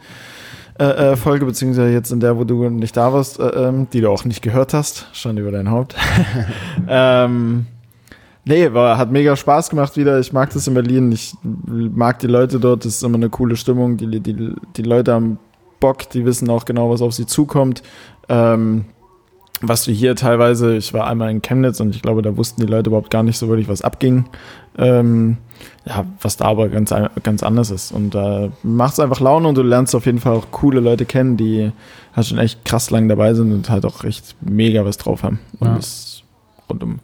äh, äh, Folge, beziehungsweise jetzt in der, wo du nicht da warst, äh, ähm, die du auch nicht gehört hast. Stand über dein Haupt. ähm, Nee, war, hat mega Spaß gemacht wieder. Ich mag das in Berlin. Ich mag die Leute dort. Das ist immer eine coole Stimmung. Die, die, die Leute haben Bock. Die wissen auch genau, was auf sie zukommt. Ähm, was du hier teilweise, ich war einmal in Chemnitz und ich glaube, da wussten die Leute überhaupt gar nicht so wirklich, was abging. Ähm, ja, was da aber ganz, ganz anders ist. Und da äh, macht es einfach Laune und du lernst auf jeden Fall auch coole Leute kennen, die halt schon echt krass lang dabei sind und halt auch echt mega was drauf haben. Und Ja. das rundum.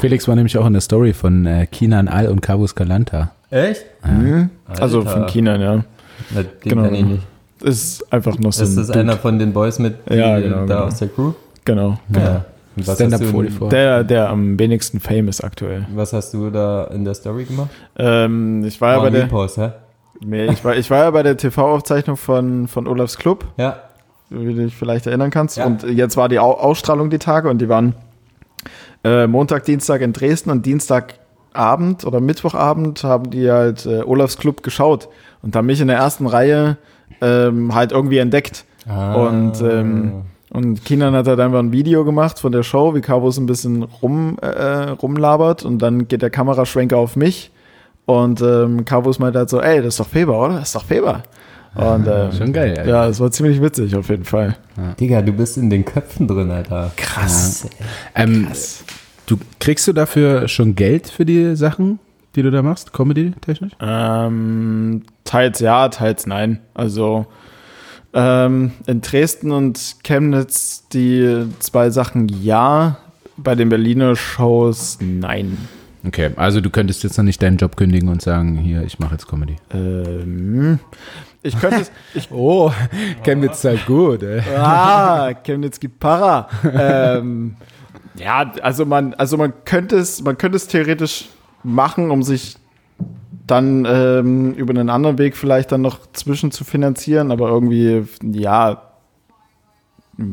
Felix war nämlich auch in der Story von äh, Kinan Al und Cabus Calanta. Echt? Mhm. Also von China, ja. Na, Den Genau. kenn ich nicht. Ist einfach noch so Ist ein das Dude. einer von den Boys mit Ja, genau, da genau. aus der Crew? Genau. Ja. Was hast, Stand-up. Der, der am wenigsten Fame ist aktuell. was hast du da in der Story gemacht? Ähm, ich war ja bei der, Repost, hä? nee, ich war, ich war ja bei der TV-Aufzeichnung von, von Olafs Club, Ja. wie du dich vielleicht erinnern kannst. Ja. Und jetzt war die Au Ausstrahlung die Tage und die waren äh, Montag, Dienstag in Dresden und Dienstagabend oder Mittwochabend haben die halt äh, Olafs Club geschaut und haben mich in der ersten Reihe ähm, halt irgendwie entdeckt. Und, ähm, Und Kinan hat halt einfach ein Video gemacht von der Show, wie Cabos ein bisschen rum, äh, rumlabert und dann geht der Kameraschwenker auf mich und ähm, Cabos meint halt so, ey, das ist doch Feber, oder? Das ist doch Feber. Und ähm, Schon geil, Alter. ja, es war ziemlich witzig auf jeden Fall. Digga, du bist in den Köpfen drin, Alter. Krass. Ähm, du kriegst du dafür schon Geld für die Sachen, die du da machst, Comedy-technisch? Ähm, teils ja, teils nein. Also ähm, in Dresden und Chemnitz die zwei Sachen ja, bei den Berliner Shows nein. Okay, also du könntest jetzt noch nicht deinen Job kündigen und sagen, hier, ich mache jetzt Comedy. Ähm, ich könnte es, ich, Oh, Chemnitz halt gut, ey. ah, Chemnitz gibt Para. ähm, ja, also man, also man könnte es, man könnte es theoretisch machen, um sich dann ähm, über einen anderen Weg vielleicht dann noch zwischen zu finanzieren, aber irgendwie, ja,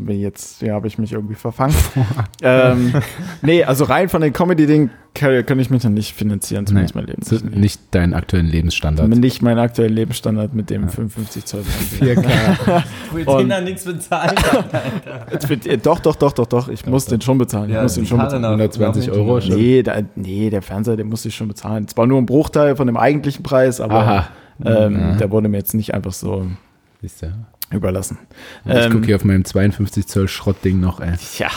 jetzt ja, habe ich mich irgendwie verfangen. ähm, nee, also rein von den Comedy-Ding kann, kann ich mich noch nicht finanzieren, zumindest mein Leben. so, nicht deinen aktuellen Lebensstandard. Nicht meinen aktuellen Lebensstandard mit dem 55 Zoll. 4K. Will den da nichts bezahlen? Jetzt wird- äh, Doch, doch, doch, doch, doch. Ich muss den schon bezahlen. Ich Ja, muss den schon bezahlen. nach- 120 nach Euro schon. Nee, da, nee, der Fernseher, den musste ich schon bezahlen. Zwar nur ein Bruchteil von dem eigentlichen Preis, aber ähm, der wurde mir jetzt nicht einfach so Siehst du? Überlassen. Ich Ähm, gucke hier auf meinem 52 Zoll Schrottding noch, ey. Ja.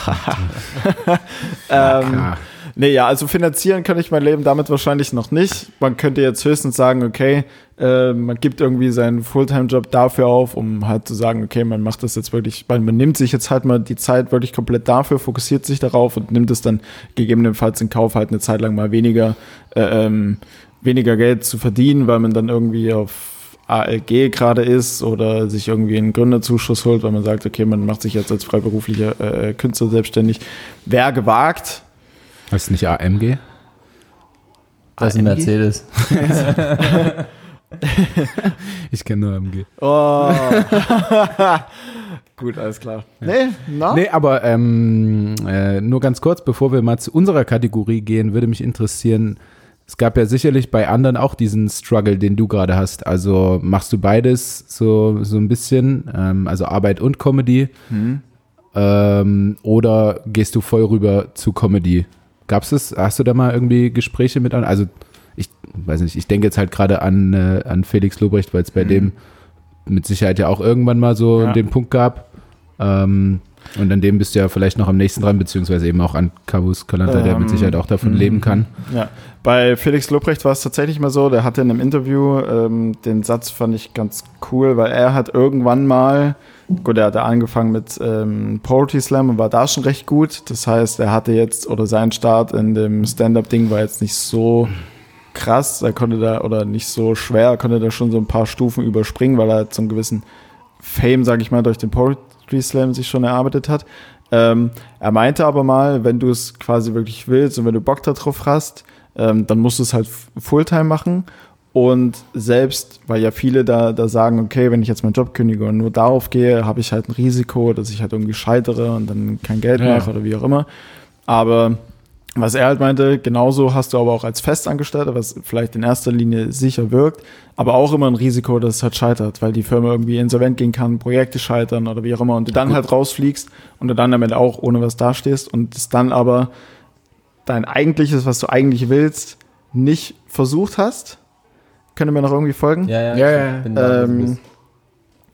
ähm, nee, ja, also finanzieren kann ich mein Leben damit wahrscheinlich noch nicht. Man könnte jetzt höchstens sagen, okay, äh, man gibt irgendwie seinen Fulltime-Job dafür auf, um halt zu sagen, okay, man macht das jetzt wirklich, man nimmt sich jetzt halt mal die Zeit wirklich komplett dafür, fokussiert sich darauf und nimmt es dann gegebenenfalls in Kauf, halt eine Zeit lang mal weniger, äh, ähm, weniger Geld zu verdienen, weil man dann irgendwie auf ALG gerade ist oder sich irgendwie einen Gründerzuschuss holt, weil man sagt, okay, man macht sich jetzt als freiberuflicher äh, Künstler selbstständig. Wer gewagt, Heißt nicht AMG? Das ist ein? Mercedes. Ich kenne nur AMG. Oh. Gut, alles klar. Nee, na? Nee, aber ähm, äh, nur ganz kurz, bevor wir mal zu unserer Kategorie gehen, würde mich interessieren, es gab ja sicherlich bei anderen auch diesen Struggle, den du gerade hast. Also machst du beides so, so ein bisschen, ähm, also Arbeit und Comedy? Ähm, oder gehst du voll rüber zu Comedy? Gab's es? Hast du da mal irgendwie Gespräche mit anderen? Also ich weiß nicht, ich denke jetzt halt gerade an, äh, an Felix Lobrecht, weil es bei dem mit Sicherheit ja auch irgendwann mal so Ja. den Punkt gab. Ähm, und an dem bist du ja vielleicht noch am nächsten dran, beziehungsweise eben auch an Kavus Kalanta, der mit Ähm, Sicherheit auch davon leben kann. Ja, bei Felix Lobrecht war es tatsächlich mal so, der hatte in einem Interview, ähm, den Satz fand ich ganz cool, weil er hat irgendwann mal, gut, er hatte angefangen mit ähm, Poetry Slam und war da schon recht gut. Das heißt, er hatte jetzt, oder sein Start in dem Stand-Up-Ding war jetzt nicht so krass, er konnte da, oder nicht so schwer, er konnte da schon so ein paar Stufen überspringen, weil er halt so einen gewissen Fame, sag ich mal, durch den Poetry Slam sich schon erarbeitet hat. Ähm, er meinte aber mal, wenn du es quasi wirklich willst und wenn du Bock darauf hast, ähm, dann musst du es halt Fulltime machen. Und selbst, weil ja viele da, da sagen, okay, wenn ich jetzt meinen Job kündige und nur darauf gehe, habe ich halt ein Risiko, dass ich halt irgendwie scheitere und dann kein Geld Ja. mache oder wie auch immer. Aber was er halt meinte, genauso hast du aber auch als Festangestellter, was vielleicht in erster Linie sicher wirkt, aber auch immer ein Risiko, dass es halt scheitert, weil die Firma irgendwie insolvent gehen kann, Projekte scheitern oder wie auch immer und du dann halt rausfliegst und du dann damit auch ohne was dastehst und es dann aber dein eigentliches, was du eigentlich willst, nicht versucht hast. Können wir noch irgendwie folgen? Ja, ja. Ja, ja. wo du Ähm.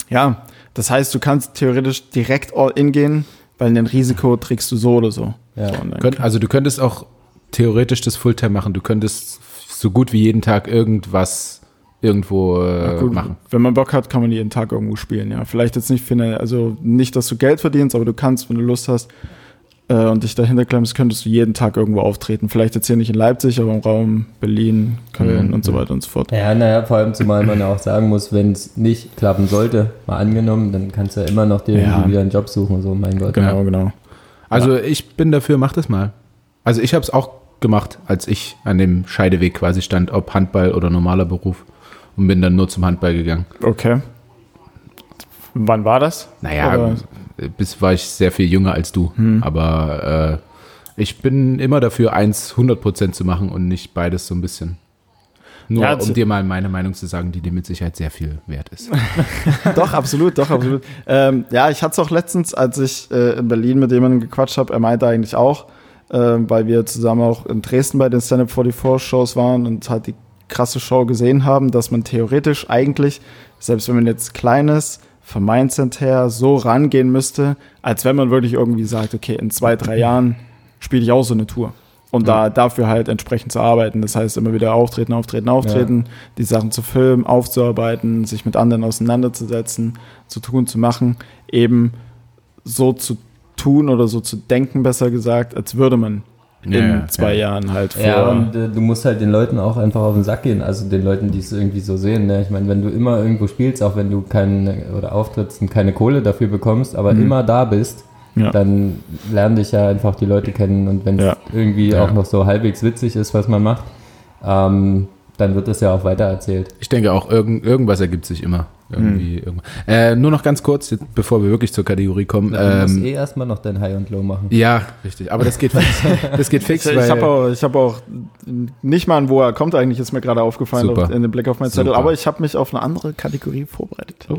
Ja, das heißt, du kannst theoretisch direkt all in gehen, weil ein Risiko trägst du so oder so. Ja. Könnt, also du könntest auch theoretisch das Fulltime machen. Du könntest so gut wie jeden Tag irgendwas irgendwo äh, Gut, machen. Wenn man Bock hat, kann man jeden Tag irgendwo spielen, ja. Vielleicht jetzt nicht für eine, also nicht, dass du Geld verdienst, aber du kannst, wenn du Lust hast äh, und dich dahinter klemmst, könntest du jeden Tag irgendwo auftreten. Vielleicht jetzt hier nicht in Leipzig, aber im Raum Berlin, Köln Mhm. und so weiter und so fort. Ja, naja, vor allem zumal man ja auch sagen muss, wenn es nicht klappen sollte, mal angenommen, dann kannst du ja immer noch dir Ja. irgendwie wieder einen Job suchen, so mein Gott. Genau, genau. Also ich bin dafür, mach das mal. Also ich habe es auch gemacht, als ich an dem Scheideweg quasi stand, ob Handball oder normaler Beruf. Und bin dann nur zum Handball gegangen. Okay. Wann war das? Naja, Oder- bis war ich sehr viel jünger als du. Hm. Aber äh, ich bin immer dafür, eins 100% zu machen und nicht beides so ein bisschen. Nur Ja, um zu- dir mal meine Meinung zu sagen, die dir mit Sicherheit sehr viel wert ist. doch, absolut, doch, absolut. ähm, ja, ich hatte es auch letztens, als ich äh, in Berlin mit jemandem gequatscht habe, er meinte eigentlich auch, äh, weil wir zusammen auch in Dresden bei den Stand-Up 44 Shows waren und halt die krasse Show gesehen haben, dass man theoretisch eigentlich, selbst wenn man jetzt kleines, vom Mindset her so rangehen müsste, als wenn man wirklich irgendwie sagt, okay, in zwei, drei Jahren spiele ich auch so eine Tour. Und da dafür halt entsprechend zu arbeiten. Das heißt, immer wieder auftreten, auftreten, auftreten, die Sachen zu filmen, aufzuarbeiten, sich mit anderen auseinanderzusetzen, zu tun, zu machen, eben so zu tun oder so zu denken, besser gesagt, als würde man in Ja, ja, zwei ja. Jahren halt vor. Ja, und äh, du musst halt den Leuten auch einfach auf den Sack gehen, also den Leuten, die es irgendwie so sehen. Ne? Ich meine, wenn du immer irgendwo spielst, auch wenn du keine oder auftrittst und keine Kohle dafür bekommst, aber immer da bist, Ja. dann lernen dich ja einfach die Leute kennen und wenn es Ja. irgendwie Ja. auch noch so halbwegs witzig ist, was man macht, ähm, dann wird das ja auch weitererzählt. Ich denke auch, irgend, irgendwas ergibt sich immer. Irgendwie, Hm. Äh, nur noch ganz kurz, jetzt, bevor wir wirklich zur Kategorie kommen. Du musst Ähm, eh erstmal noch dein High und Low machen. ja, richtig. Aber das geht fix. Das geht fix, Ich, weil ich habe auch, ich hab auch nicht mal an, wo er kommt, eigentlich ist mir gerade aufgefallen auf, in dem Blick auf meinen Zettel, aber ich habe mich auf eine andere Kategorie vorbereitet. Oh. Da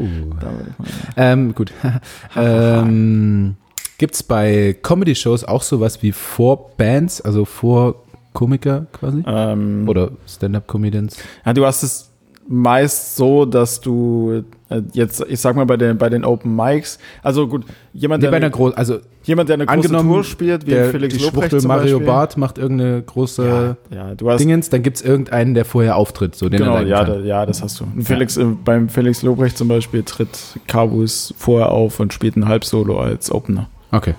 will ich mal- Ähm, gut. ähm, Gibt es bei Comedy-Shows auch sowas wie Vorbands, also Vorkomiker quasi? Ähm, Oder Stand-Up-Comedians? Ja, du hast es meist so, dass du äh, jetzt, ich sag mal, bei den, bei den Open Mics, also gut, jemand, Nee, der, eine, großen, also jemand, der eine große Tour spielt, wie der, Felix die Lobrecht zum Mario Beispiel. Barth macht irgendeine große Ja, ja, hast, Dingens, dann gibt es irgendeinen, der vorher auftritt, so den genau, er ja, da, ja, das hast du. Und Felix, äh, beim Felix Lobrecht zum Beispiel tritt Carbus vorher auf und spielt ein Halbsolo als Opener. Okay.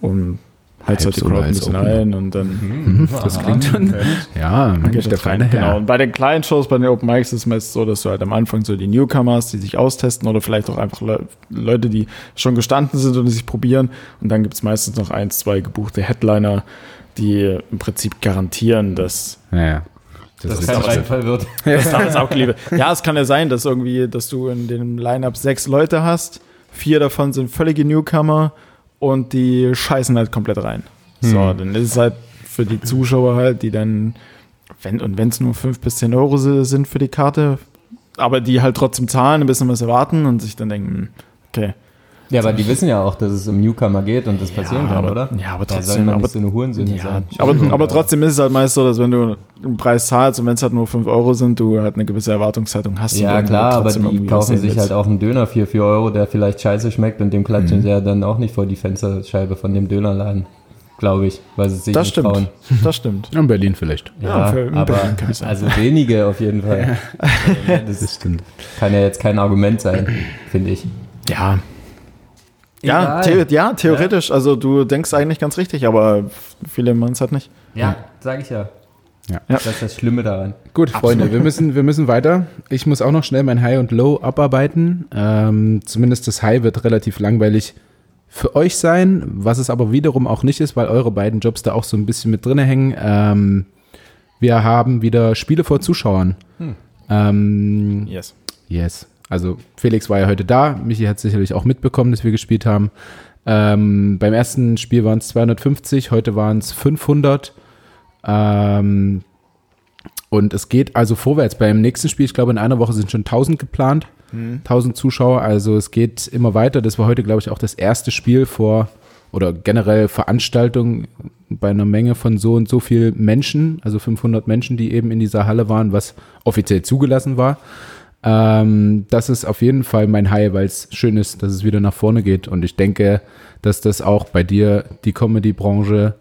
Und halt Halbsolo Crowd ein bisschen ein und dann Mhm, das klingt schon. Ja, Mensch, geht der das feine. Herr. Genau. Und bei den kleinen Shows, bei den Open Mics ist es meist so, dass du halt am Anfang so die Newcomer hast, die sich austesten oder vielleicht auch einfach Le Leute, die schon gestanden sind und die sich probieren. Und dann gibt es meistens noch eins, zwei gebuchte Headliner, die im Prinzip garantieren, dass Ja. Das, ist kein Reinfall wird. Das ist auch Liebe. Ja, es kann ja sein, dass irgendwie, dass du in dem Lineup sechs Leute hast, vier davon sind völlige Newcomer und die scheißen halt komplett rein. So, Hm. dann ist es halt für die Zuschauer halt, die dann, wenn und wenn es nur fünf bis zehn Euro si- sind für die Karte, aber die halt trotzdem zahlen, ein bisschen was erwarten und sich dann denken, hm, okay. Ja, aber die wissen ja auch, dass es um Newcomer geht und das passieren kann, aber- oder? ja, aber Da trotzdem, man aber- nicht so eine Hurensöhne Ja, sein. aber, aber Ja. trotzdem ist es halt meist so, dass wenn du einen Preis zahlst und wenn es halt nur 5 Euro sind, du halt eine gewisse Erwartungshaltung hast. Ja, klar, aber trotzdem die kaufen sich halt auch einen Döner für 4 Euro, der vielleicht scheiße schmeckt und dem Mhm. klatschen sie ja dann auch nicht vor die Fensterscheibe von dem Dönerladen, glaube ich, weil sie sich Das nicht stimmt. trauen. Das stimmt. In Berlin vielleicht. Ja, in aber Berlin kann ich sagen. also wenige auf jeden Fall. Das stimmt. kann ja jetzt kein Argument sein, finde ich. Ja. Ja, the ja, theoretisch. Also du denkst eigentlich ganz richtig, aber viele machen es halt nicht. Ja, sage ich ja. Ja. Ja. Das ist das Schlimme daran. Gut, Freunde, wir müssen, wir müssen weiter. Ich muss auch noch schnell mein High und Low abarbeiten. Ähm, zumindest das High wird relativ langweilig für euch sein, was es aber wiederum auch nicht ist, weil eure beiden Jobs da auch so ein bisschen mit drin hängen. Ähm, wir haben wieder Spiele vor Zuschauern. Ähm, Yes. Yes. Also Felix war ja heute da. Michi hat sicherlich auch mitbekommen, dass wir gespielt haben. Ähm, beim ersten Spiel waren es 250, heute waren es 500. Ähm, und es geht also vorwärts. Beim nächsten Spiel, ich glaube, in einer Woche sind schon 1000 geplant. 1000 Zuschauer, also es geht immer weiter. Das war heute, glaube ich, auch das erste Spiel vor oder generell Veranstaltung bei einer Menge von so und so viel Menschen, also 500 Menschen, die eben in dieser Halle waren, was offiziell zugelassen war. Ähm, das ist auf jeden Fall mein High, weil es schön ist, dass es wieder nach vorne geht. Und ich denke, dass das auch bei dir die Comedy-Branche,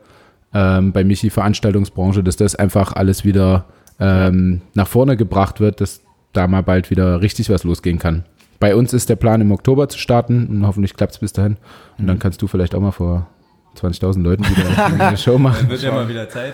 ähm, bei Michi Veranstaltungsbranche, dass das einfach alles wieder ähm, nach vorne gebracht wird, dass da mal bald wieder richtig was losgehen kann. Bei uns ist der Plan im Oktober zu starten und hoffentlich klappt es bis dahin. Und dann kannst du vielleicht auch mal vor 20.000 Leuten wieder eine Show machen. Wird ja mal wieder Zeit.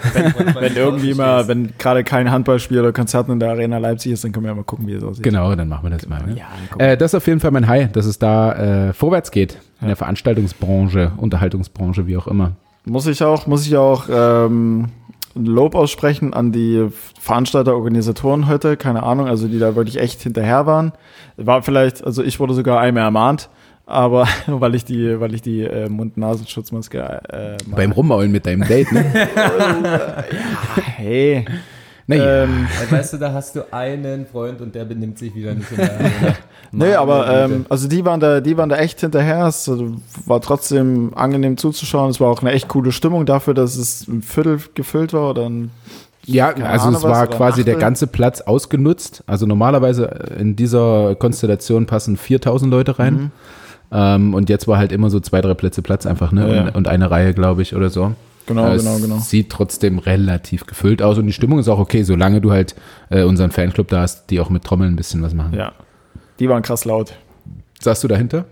Wenn irgendwie mal, wenn gerade kein Handballspiel oder Konzert in der Arena Leipzig ist, dann können wir ja mal gucken, wie es aussieht. Genau, dann machen wir das mal. Ne? Ja, Äh, das ist auf jeden Fall mein High, dass es da äh, vorwärts geht in der Veranstaltungsbranche, Unterhaltungsbranche, wie auch immer. Muss ich auch, muss ich auch ähm, ein Lob aussprechen an die Veranstalter, Organisatoren heute, keine Ahnung, also die da wirklich echt hinterher waren. War vielleicht, also ich wurde sogar einmal ermahnt, aber weil ich die, weil ich die äh, Mund-Nasen-Schutzmaske äh, Beim Rummaulen mit deinem Date, ne? Hey. Naja. Ähm, Weißt du, da hast du einen Freund und der benimmt sich wieder nicht in der Arena. nee, aber ähm, also die waren da, die waren da echt hinterher. Es war trotzdem angenehm zuzuschauen. Es war auch eine echt coole Stimmung dafür, dass es ein Viertel gefüllt war oder ein Ja, also Ahnung es war quasi der ganze Platz ausgenutzt. Also normalerweise in dieser Konstellation passen 4000 Leute rein. Ähm, und jetzt war halt immer so zwei, drei Plätze Platz einfach, ne? Ja, ja. Und, und eine Reihe, glaube ich, oder so. Genau, Aber genau, genau. Sieht trotzdem relativ gefüllt aus und die Stimmung ist auch okay, solange du halt äh, unseren Fanclub da hast, die auch mit Trommeln ein bisschen was machen. Ja. Die waren krass laut. Saßt du dahinter?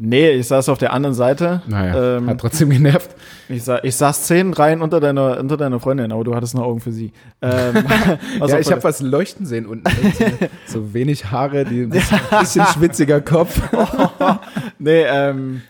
Nee, ich saß auf der anderen Seite. Naja, Ähm, hat trotzdem genervt. Ich, sa ich saß zehn Reihen unter deiner, unter deiner Freundin, aber du hattest noch Augen für sie. Ähm, ja, auch ich habe was leuchten sehen unten. so, so wenig Haare, die ein bisschen, bisschen schwitziger Kopf. Nee, ähm,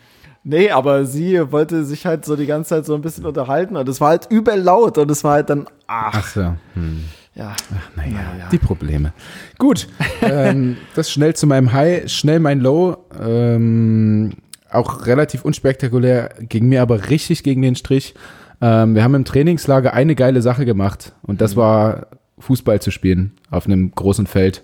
nee, aber sie wollte sich halt so die ganze Zeit so ein bisschen unterhalten und es war halt übel laut und es war halt dann, ach, Ach so. Hm. Ja. Naja, Naja. die Probleme. Gut, ähm, das schnell zu meinem High, schnell mein Low. Ähm, auch relativ unspektakulär, ging mir aber richtig gegen den Strich. Ähm, wir haben im Trainingslager eine geile Sache gemacht und das war Fußball zu spielen auf einem großen Feld.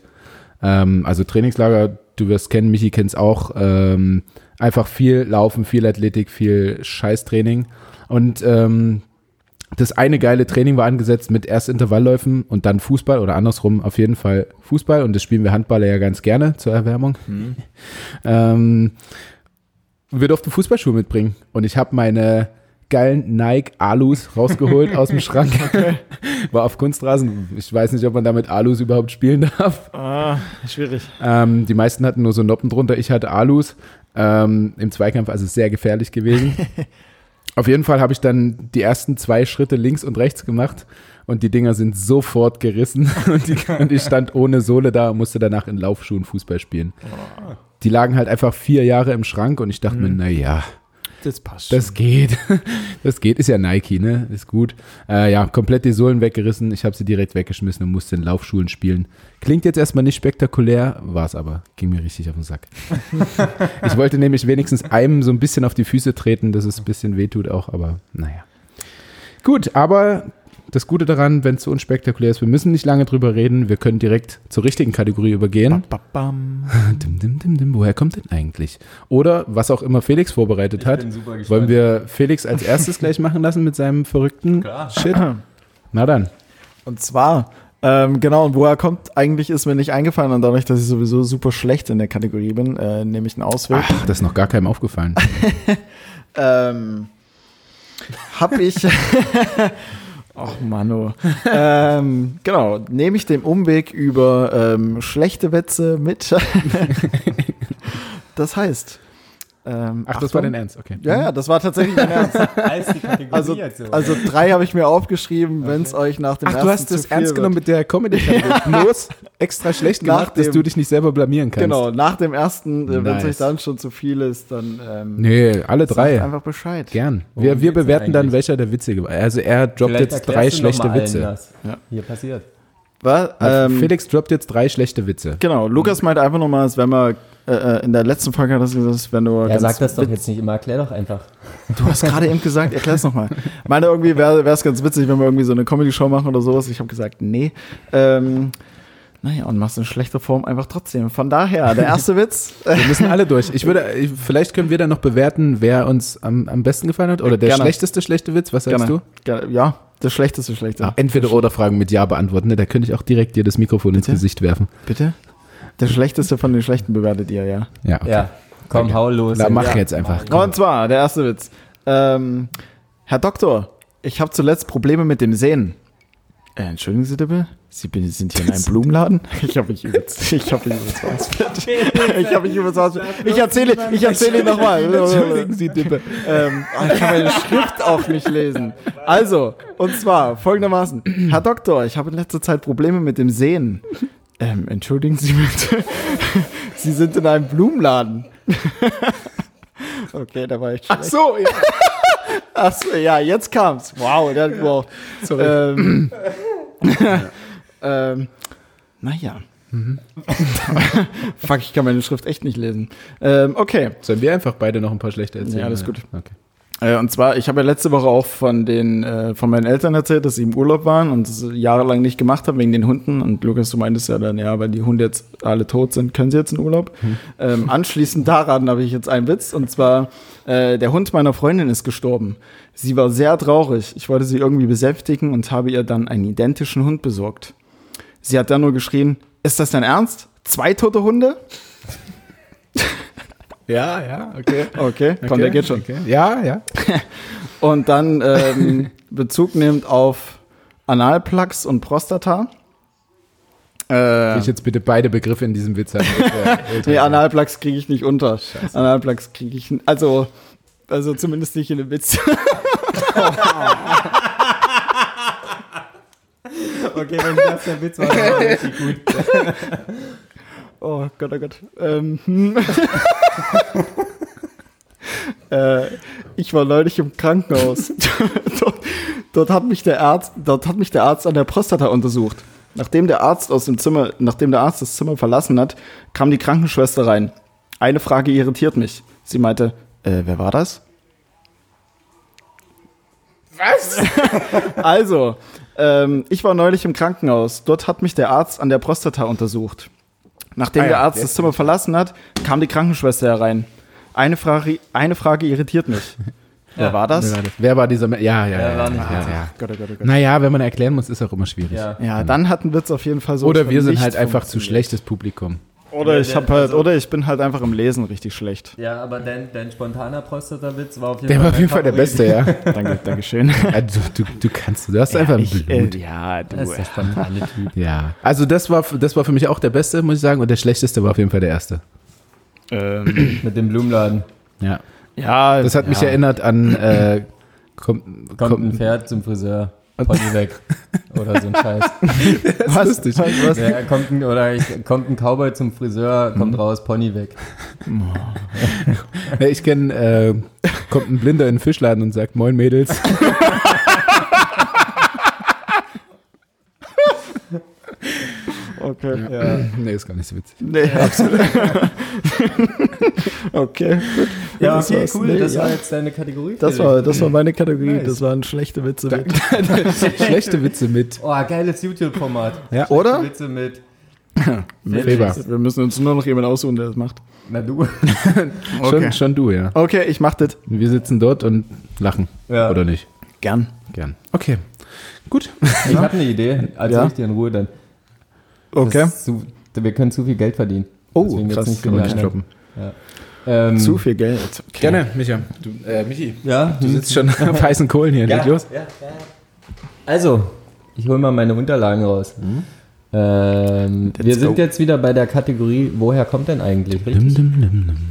Ähm, also Trainingslager, du wirst kennen, Michi kennt's auch. Ähm, einfach viel Laufen, viel Athletik, viel Scheißtraining. Und ähm, das eine geile Training war angesetzt mit erst Intervallläufen und dann Fußball oder andersrum auf jeden Fall Fußball und das spielen wir Handballer ja ganz gerne zur Erwärmung. Ähm, wir durften Fußballschuhe mitbringen und ich habe meine geilen Nike Alus rausgeholt aus dem Schrank. War auf Kunstrasen. Ich weiß nicht, ob man damit Alus überhaupt spielen darf. Ah, schwierig. Ähm, die meisten hatten nur so Noppen drunter. Ich hatte Alus ähm, im Zweikampf, also sehr gefährlich gewesen. Auf jeden Fall habe ich dann die ersten zwei Schritte links und rechts gemacht und die Dinger sind sofort gerissen. Und, die, und ich stand ohne Sohle da und musste danach in Laufschuhen Fußball spielen. Die lagen halt einfach vier Jahre im Schrank und ich dachte mir, na ja, Das passt. Das geht. Das geht. Ist ja Nike, ne? Ist gut. Äh, ja, komplett die Sohlen weggerissen. Ich habe sie direkt weggeschmissen und musste in Laufschulen spielen. Klingt jetzt erstmal nicht spektakulär, war es aber. Ging mir richtig auf den Sack. ich wollte nämlich wenigstens einem so ein bisschen auf die Füße treten, dass es ein bisschen wehtut auch, aber naja. Gut, aber das Gute daran, wenn es so unspektakulär ist, wir müssen nicht lange drüber reden. Wir können direkt zur richtigen Kategorie übergehen. Ba, bam. Dim, dim, dim, dim. Woher kommt denn eigentlich? Oder was auch immer Felix vorbereitet Ich hat. Wollen wir Felix als erstes gleich machen lassen mit seinem verrückten Klar. Shit? Na dann. Und zwar, ähm, genau, und woher kommt eigentlich, ist mir nicht eingefallen und dadurch, dass ich sowieso super schlecht in der Kategorie bin, äh, nehme ich einen Ausweg. Ach, das ist noch gar keinem aufgefallen. Ähm, hab ich. Ach, Mano. ähm, genau, nehme ich den Umweg über ähm, schlechte Witze mit. das heißt. Ähm, Ach, das war Achtung. dein Ernst, okay. Ja, ja, das war tatsächlich mein Ernst. Als die Kategorie Also, also drei habe ich mir aufgeschrieben, wenn es euch nach dem Ach, ersten du hast zu das viel ernst wird. genommen mit der comedy Bloß extra schlecht gemacht, dass dem- du dich nicht selber blamieren kannst. Genau, nach dem ersten, äh, wenn es Nice. euch dann schon zu viel ist, dann ähm, Nee, alle sagt drei. einfach Bescheid. Gern. Worum Wir, wir bewerten dann, welcher der witzige war. Also er droppt Vielleicht jetzt drei schlechte Witze. was Ja. hier passiert. Was? Also Ähm, Felix droppt jetzt drei schlechte Witze. Genau, Lukas meinte einfach nochmal, es wenn wir äh, äh, in der letzten Folge hat er gesagt, wenn du Er sagt das doch jetzt nicht immer, erklär doch einfach. Du hast gerade eben gesagt, erklär's nochmal. Meine irgendwie wäre es ganz witzig, wenn wir irgendwie so eine Comedy-Show machen oder sowas. Ich habe gesagt, nee. Ähm, naja, und machst in schlechter Form einfach trotzdem. Von daher, der erste Witz. Wir müssen alle durch. Ich würde, ich- vielleicht können wir dann noch bewerten, wer uns am, am besten gefallen hat. Oder der Gerne. schlechteste schlechte Witz. Was sagst gerne, du? gerne, ja, das schlechteste schlechte. Ah, entweder oder Fragen mit Ja beantworten. Ne? Da könnte ich auch direkt dir das Mikrofon ins Bitte? Gesicht werfen. Bitte? Der schlechteste von den schlechten bewertet ihr, ja. Ja, okay. Ja, komm, Okay. hau los. Na, mach Ja. jetzt einfach. Komm. Und zwar, der erste Witz. Ähm, Herr Doktor, ich habe zuletzt Probleme mit dem Sehen. Äh, entschuldigen Sie bitte? Sie sind hier in einem Blumenladen? Ich habe mich übelst, ich habe mich ausfällt. Ich habe mich ausfällt. Ich erzähle, ich erzähle Ihnen nochmal. Entschuldigen Sie, Dippe. Ähm, ah, ich kann meine Schrift auch nicht lesen. Also, und zwar folgendermaßen. Herr Doktor, ich habe in letzter Zeit Probleme mit dem Sehen. Ähm, entschuldigen Sie bitte. Sie sind in einem Blumenladen. Okay, da war ich Ach so, ja. Ach so, ja, jetzt kam's. Wow, der hat gebraucht. Ähm, ähm, naja. Fuck, ich kann meine Schrift echt nicht lesen. Ähm, okay. Sollen wir einfach beide noch ein paar schlechte erzählen? Ja, ist gut. Okay. Äh, und zwar, ich habe ja letzte Woche auch von den äh, von meinen Eltern erzählt, dass sie im Urlaub waren und das jahrelang nicht gemacht haben wegen den Hunden. Und Lukas, du meintest ja dann, ja, weil die Hunde jetzt alle tot sind, können sie jetzt in Urlaub. Ähm, anschließend daran habe ich jetzt einen Witz und zwar, äh, der Hund meiner Freundin ist gestorben. Sie war sehr traurig. Ich wollte sie irgendwie besänftigen und habe ihr dann einen identischen Hund besorgt. Sie hat dann nur geschrien, ist das dein Ernst? Zwei tote Hunde? Ja, ja, okay. Okay, komm, okay. der geht schon. Okay. Ja, ja. Und dann ähm, Bezug nimmt auf Analplugs und Prostata. Äh, Ich jetzt bitte beide Begriffe in diesem Witz haben. nee, Analplugs kriege ich nicht unter. Analplugs kriege ich, also, also zumindest nicht in dem Witz. Okay, wenn das der Witz war, dann war richtig gut. Oh Gott, oh Gott. Ähm, hm. äh, ich war neulich im Krankenhaus. dort, dort, hat mich der Arzt, dort hat mich der Arzt an der Prostata untersucht. Nachdem der Arzt aus dem Zimmer, nachdem der Arzt das Zimmer verlassen hat, kam die Krankenschwester rein. Eine Frage irritiert mich. Sie meinte, äh, wer war das? Was? also, ähm, ich war neulich im Krankenhaus. Dort hat mich der Arzt an der Prostata untersucht. Nachdem Ah ja, der Arzt das Zimmer verlassen hat, kam die Krankenschwester herein. Eine Frage, eine Frage irritiert mich. Wer war das? Wer war, das? Wer war dieser? Ja, ja, Ja. Gott, oh Gott, oh Gott. Naja, wenn man erklären muss, ist auch immer schwierig. Ja. Ja, dann hat ein Witz auf jeden Fall so. Oder wir sind halt einfach zu schlechtes Publikum. Oder ich hab halt, Also- oder ich bin halt einfach im Lesen richtig schlecht. Ja, aber dein, dein spontaner Prostatawitz war auf jeden Der war Fall auf jeden Fall der. Beste, ja. Danke, Dankeschön. ja du, du, du kannst, du hast einfach ein ich, Blut. äh, ja, du. Das ist der spontane Typ. ja. Also das war, das war für mich auch der Beste, muss ich sagen. Und der schlechteste war auf jeden Fall der erste. ähm, Mit dem Blumenladen. Ja. ja, Das hat mich ja. erinnert an äh, kommt, Kommt ein Pferd zum Friseur. Pony weg. Oder so ein Scheiß. Was? lustig. Was? was? Ja, kommt ein, oder ich, kommt ein Cowboy zum Friseur, kommt Mhm. raus, Pony weg. Ja, ich kenne äh, kommt ein Blinder in den Fischladen und sagt, moin Mädels. Okay, ja. nee, ist gar nicht so witzig. Nee, absolut. okay, gut. Ja, Das okay, war's. cool. Nee, das ja. war jetzt deine Kategorie. Das war, das war meine Kategorie. Nice. Das waren schlechte Witze. Mit. Schlechte Witze mit. Oh, geiles YouTube-Format. Ja. Oder? Witze mit. Feber. Wir müssen uns nur noch jemanden aussuchen, der das macht. Na du. Schon, schon du, ja. Okay, ich mach das. Wir sitzen dort und lachen. Ja. Oder nicht? Gern. Gern. Okay. Gut. Ich habe eine Idee. Erzähl Ja. ich dir in Ruhe dann. Okay. Zu, wir können zu viel Geld verdienen. Oh, Deswegen krass. nicht viel nicht droppen. Ähm, Zu viel Geld. Okay. Gerne, Micha. Du, äh, Michi. Ja, Du sitzt schon auf heißen Kohlen hier. ja, los. ja, ja. Also, ich hole mal meine Unterlagen raus. Ähm, wir sind go. jetzt wieder bei der Kategorie, woher kommt denn eigentlich? Richtig?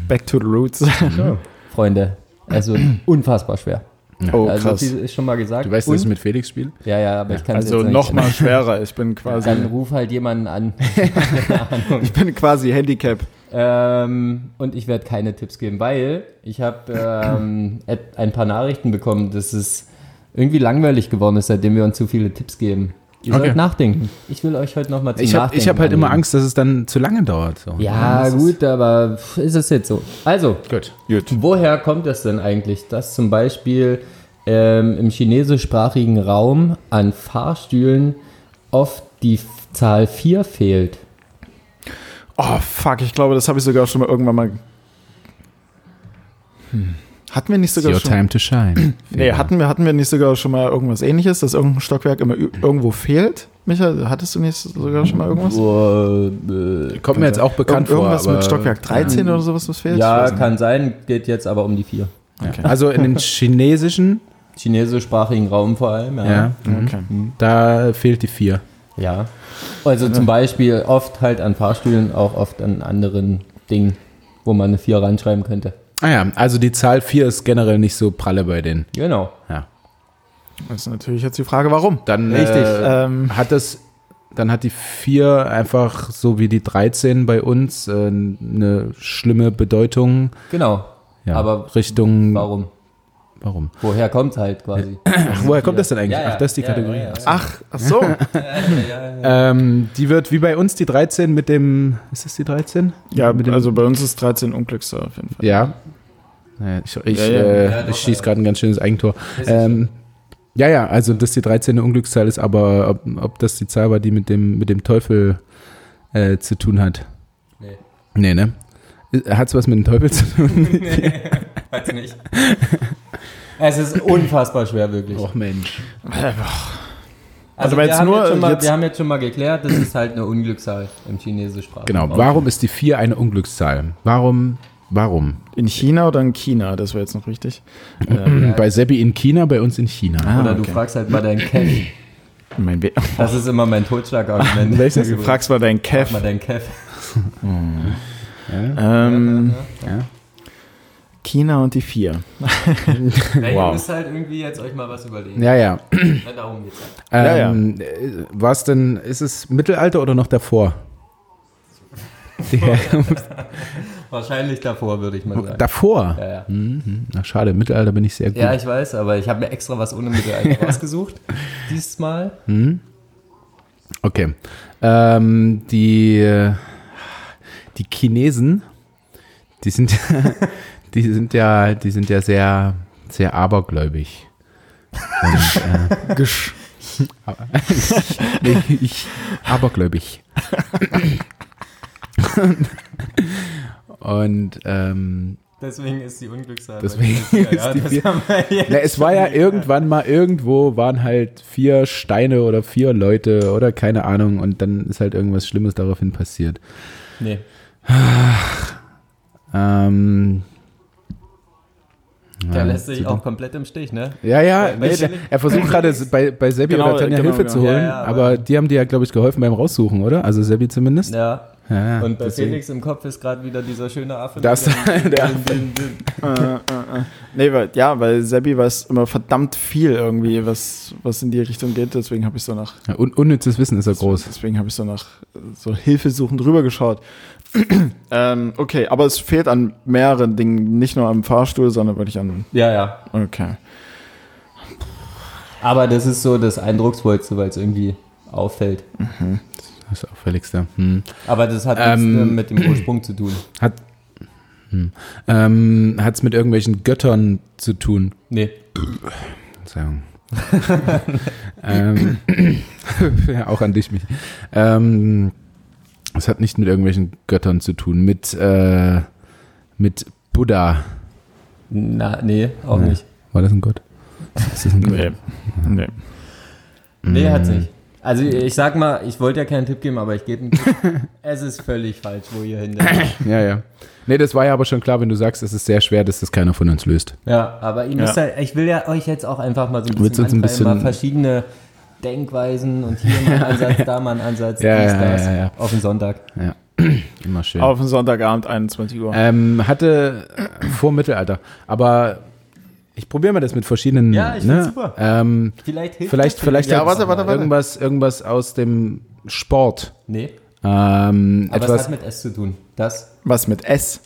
Back to the roots. Freunde, also unfassbar schwer. Oh, also krass. ist schon mal gesagt. Du weißt, Und- dass ich mit Felix spiele? Ja, ja, aber ich kann es Also jetzt noch nicht. mal schwerer. Ich bin quasi, Dann ruf halt jemanden an. ich bin quasi Handicap. Ähm, und ich werde keine Tipps geben, weil ich habe ähm, ein paar Nachrichten bekommen, dass es irgendwie langweilig geworden ist, seitdem wir uns zu viele Tipps geben. Ihr Okay. sollt nachdenken. Ich will euch heute nochmal zum Ich habe Nachdenken ich hab halt immer anregen. Angst, dass es dann zu lange dauert. So. Ja, das gut, aber ist es jetzt so. Also, Gut. Gut. woher kommt es denn eigentlich, dass zum Beispiel ähm, im chinesischsprachigen Raum an Fahrstühlen oft die Zahl 4 fehlt? Oh, fuck. Ich glaube, das habe ich sogar schon mal irgendwann mal. Hm. Hatten wir nicht It's sogar your schon. time to shine. Nee, hatten wir, hatten wir nicht sogar schon mal irgendwas ähnliches, dass irgendein Stockwerk immer irgendwo fehlt? Michael, hattest du nicht sogar schon mal irgendwas? Äh, Kommt mir jetzt auch bekannt Irgend- vor. irgendwas mit Stockwerk 13 oder sowas, was fehlt? Ja, nicht. kann sein, geht jetzt aber um die 4. Ja. Also in den chinesischen, Chinesischsprachigen Raum vor allem, ja. ja, mhm. Okay. da fehlt die vier. Ja. Also zum Beispiel oft halt an Fahrstühlen, auch oft an anderen Dingen, wo man eine 4 reinschreiben könnte. Ah ja, also die Zahl vier ist generell nicht so pralle bei denen. Genau. Ja. Das ist natürlich jetzt die Frage, warum? Dann Richtig. Äh, Ähm, hat das, dann hat die vier einfach so wie die 13 bei uns äh, eine schlimme Bedeutung. Genau. Ja, Aber Richtung. warum? Warum? Woher kommt halt quasi? Ach, woher kommt das denn eigentlich? Ja, ja. Ach, das ist die Ja, Kategorie. ja, ja. ach, ach so. Ähm, die wird wie bei uns die 13 mit dem. Ist das die 13? ja, mit dem, also bei uns ist 13 Unglückszahl auf jeden Fall. Ja. Ich, ich, Ja, ja. äh, ich schieße gerade ein ganz schönes Eigentor. Ähm, ja, ja, also dass die 13 eine Unglückszahl ist, aber ob, ob das die Zahl war, die mit dem, mit dem Teufel äh, zu tun hat. Nee. Nee, ne? Hat es was mit dem Teufel zu tun? Hat's nicht. Es ist unfassbar schwer, wirklich. Och Mensch. Also, Also wir, haben nur jetzt schon mal, wir haben jetzt schon mal geklärt, das ist halt eine Unglückszahl im Chinesischsprachigen Genau. Raum. Warum ist die 4 eine Unglückszahl? Warum? Warum? In China oder in China? Das wäre jetzt noch richtig. Ähm, Bei Seppi in China, bei uns in China. Ah, Oder du okay. fragst halt mal deinen Kev. mein We Das ist immer mein Totschlagargument. Welches? Du fragst mal deinen Frag Kev. mal deinen Kev. Ähm, Ja. China und die vier. Ja, ihr Wow. müsst halt irgendwie jetzt euch mal was überlegen. Ja, ja. Na, darum geht's halt. Ja, ja. Ähm, äh, War's denn, ist es Mittelalter oder noch davor? Wahrscheinlich davor, würde ich mal sagen. davor? Ja, ja. Mhm. Ach, schade, Mittelalter bin ich sehr gut. ja, ich weiß, aber ich habe mir extra was ohne Mittelalter rausgesucht. Diesmal. okay. Ähm, die, äh, die Chinesen, die sind, die sind ja, die sind ja sehr, sehr abergläubig. Und, äh, Gesch nee, ich, abergläubig. Und ähm, Deswegen ist die Unglückszahl. Deswegen ist die das vier- Na, es war ja irgendwann mal irgendwo waren halt vier Steine oder vier Leute oder keine Ahnung und dann ist halt irgendwas Schlimmes daraufhin passiert. Nee. Ähm, Der ja, lässt sich zu- auch komplett im Stich, ne? Ja, ja, nee, der, er versucht gerade bei, bei Sebi Genau, oder Tanja genau, Hilfe zu genau. holen, Ja, ja, aber, aber- die haben dir ja, glaube ich, geholfen beim Raussuchen, oder? Also Sebi zumindest. Ja. Ja, Und bei deswegen- Felix im Kopf ist gerade wieder dieser schöne Affe. Das- der äh, äh, äh. Nee, weil, ja, weil Sebi weiß immer verdammt viel irgendwie, was, was in die Richtung geht. Deswegen habe ich so nach, Ja, un unnützes Wissen ist er groß. deswegen habe ich so nach so hilfesuchend drüber geschaut. Ähm, okay, aber es fehlt an mehreren Dingen, nicht nur am Fahrstuhl, sondern wirklich an. Ja, ja. Okay. Aber das ist so das Eindrucksvollste, weil es irgendwie auffällt. Das Auffälligste. Hm. Aber das hat Ähm, nichts äh, mit dem Ursprung zu tun. Hat hm. ähm, es mit irgendwelchen Göttern zu tun? Nee. Verzeihung. ähm, auch an dich, mich. Ähm, es hat nicht mit irgendwelchen Göttern zu tun, mit, äh, mit Buddha. Na, nee, auch Nee. nicht. War das ein Gott? Ist das ein Gott? Nee. nee. Nee, Mm. hat's nicht. Also ich sag mal, ich wollte ja keinen Tipp geben, aber ich gebe einen Tipp. es ist völlig falsch, wo ihr hin Ja, ja. Nee, das war ja aber schon klar, wenn du sagst, es ist sehr schwer, dass das keiner von uns löst. Ja, aber ihr müsst Ja. ja. ich will ja euch jetzt auch einfach mal so ein bisschen, uns ein antreiben, mal bisschen- verschiedene Denkweisen und hier mal ein Ansatz, da mal ein Ansatz, Ja, dies, ja, das, ja, ja. auf den Sonntag. Ja, immer schön. Auf den Sonntagabend, 21 Uhr. Ähm, hatte vor Mittelalter, aber ich probiere mal das mit verschiedenen. Ja, ich ne? super. Ähm, Vielleicht hilft vielleicht, das vielleicht Ja, warte, warte, warte. irgendwas, irgendwas aus dem Sport. Nee, Ähm, aber es etwas, hat mit S zu tun. Das, Was mit S?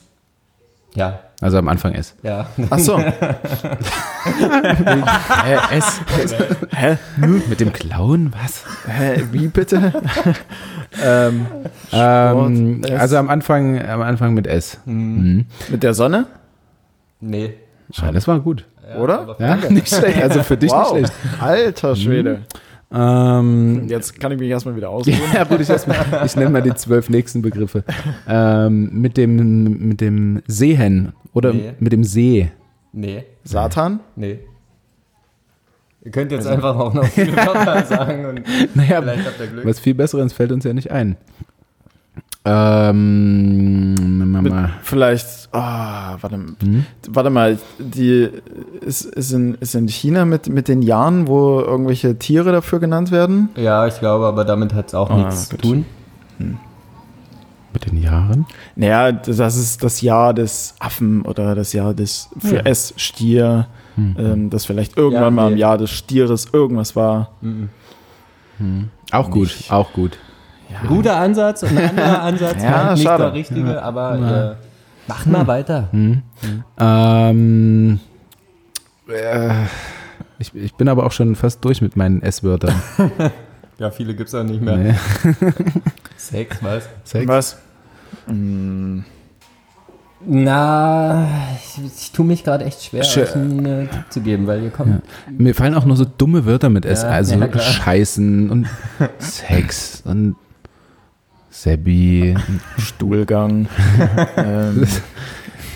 Ja, also am Anfang ist. ja. Ach so. Hä, S? Hä? Mit dem Clown? Was? Hä? Wie bitte? ähm, Ähm, S. also am Anfang, am Anfang mit S. Mhm. mit der Sonne? Nee. Ja, das war gut. Ja, Oder? Ja, nicht schlecht. Also für dich wow. nicht schlecht. Alter Schwede. Ähm, Jetzt kann ich mich erstmal wieder ausruhen. Ja, gut, ich, erst mal- ich nenne mal die zwölf nächsten Begriffe. Ähm, mit, dem, mit dem Sehen oder Nee. mit dem See. Nee, Satan? nee. Ihr könnt jetzt einfach auch noch viele Wörter sagen und Naja, vielleicht habt ihr Glück. was viel Besseres fällt uns ja nicht ein. Ähm, Mit, mal. vielleicht, ah, warte, Hm? warte mal, die ist, ist, in, ist in China mit, mit den Jahren, wo irgendwelche Tiere dafür genannt werden? Ja, ich glaube, aber damit hat es auch Ah, nichts gut. zu tun. Mit den Jahren? Naja, das ist das Jahr des Affen oder das Jahr des für Ja. S Stier, ähm, das vielleicht irgendwann Ja, mal im nee. Jahr des Stieres irgendwas war. Mhm. Auch gut, auch gut. Guter Ansatz und ein anderer Ansatz, Ja, halt nicht schade. der richtige, aber äh, macht mal weiter. Ähm, äh, ich, ich bin aber auch schon fast durch mit meinen S-Wörtern. Ja, viele gibt es auch nicht mehr. Nee. Sex, was? Sex? Was? Mm, Na, ich, ich tue mich gerade echt schwer, Schö- euch einen äh, Tipp zu geben, weil ihr kommt. Mir fallen auch nur so dumme Wörter mit S. Ja, also ja. Scheißen und Sex und Sebi. Stuhlgang. ähm,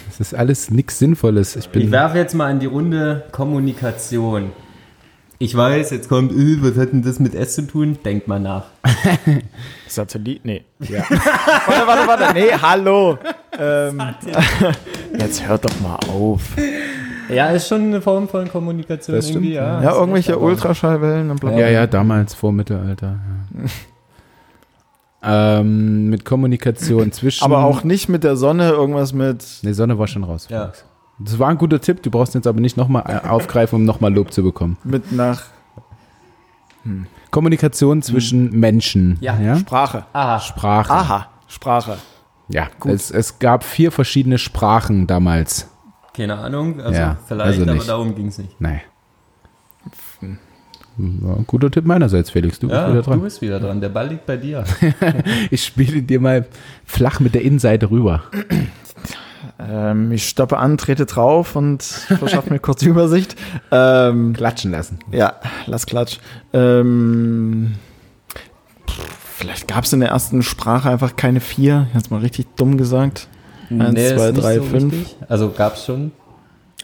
Das ist alles nichts Sinnvolles. Ich bin Ich werfe jetzt mal in die Runde Kommunikation. Ich weiß, jetzt kommt, äh, was hat denn das mit S zu tun? Denkt mal nach. Satellit? Nee. Ja. warte, warte, warte. Nee, hallo. Ähm, jetzt hört doch mal auf. Ja, ist schon eine Form von Kommunikation Das stimmt, irgendwie, ja. Ja, Hast irgendwelche Ultraschallwellen und bla bla. ja, ja, damals vor Mittelalter. Ja. Ähm, mit Kommunikation zwischen. Aber auch nicht mit der Sonne, irgendwas mit. Die Sonne war schon raus. Ja. Das war ein guter Tipp. Du brauchst ihn jetzt aber nicht nochmal aufgreifen, um nochmal Lob zu bekommen. mit nach Kommunikation zwischen Menschen. Ja. ja? Sprache. Aha. Sprache. Aha, Sprache. Ja, es, es gab vier verschiedene Sprachen damals. Keine Ahnung, also Ja, vielleicht, also aber nicht. darum ging es nicht. Nein. Ein guter Tipp meinerseits, Felix. Du bist Ja, wieder du dran. bist wieder dran. Der Ball liegt bei dir. Ich spiele dir mal flach mit der Innenseite rüber. Ähm, ich stoppe an, trete drauf und verschaffe mir kurz Übersicht. Ähm, Klatschen lassen. ja, lass Klatsch. Ähm, vielleicht gab es in der ersten Sprache einfach keine vier. Jetzt mal richtig dumm gesagt. Eins, ist zwei, drei, fünf. richtig. Also gab es schon.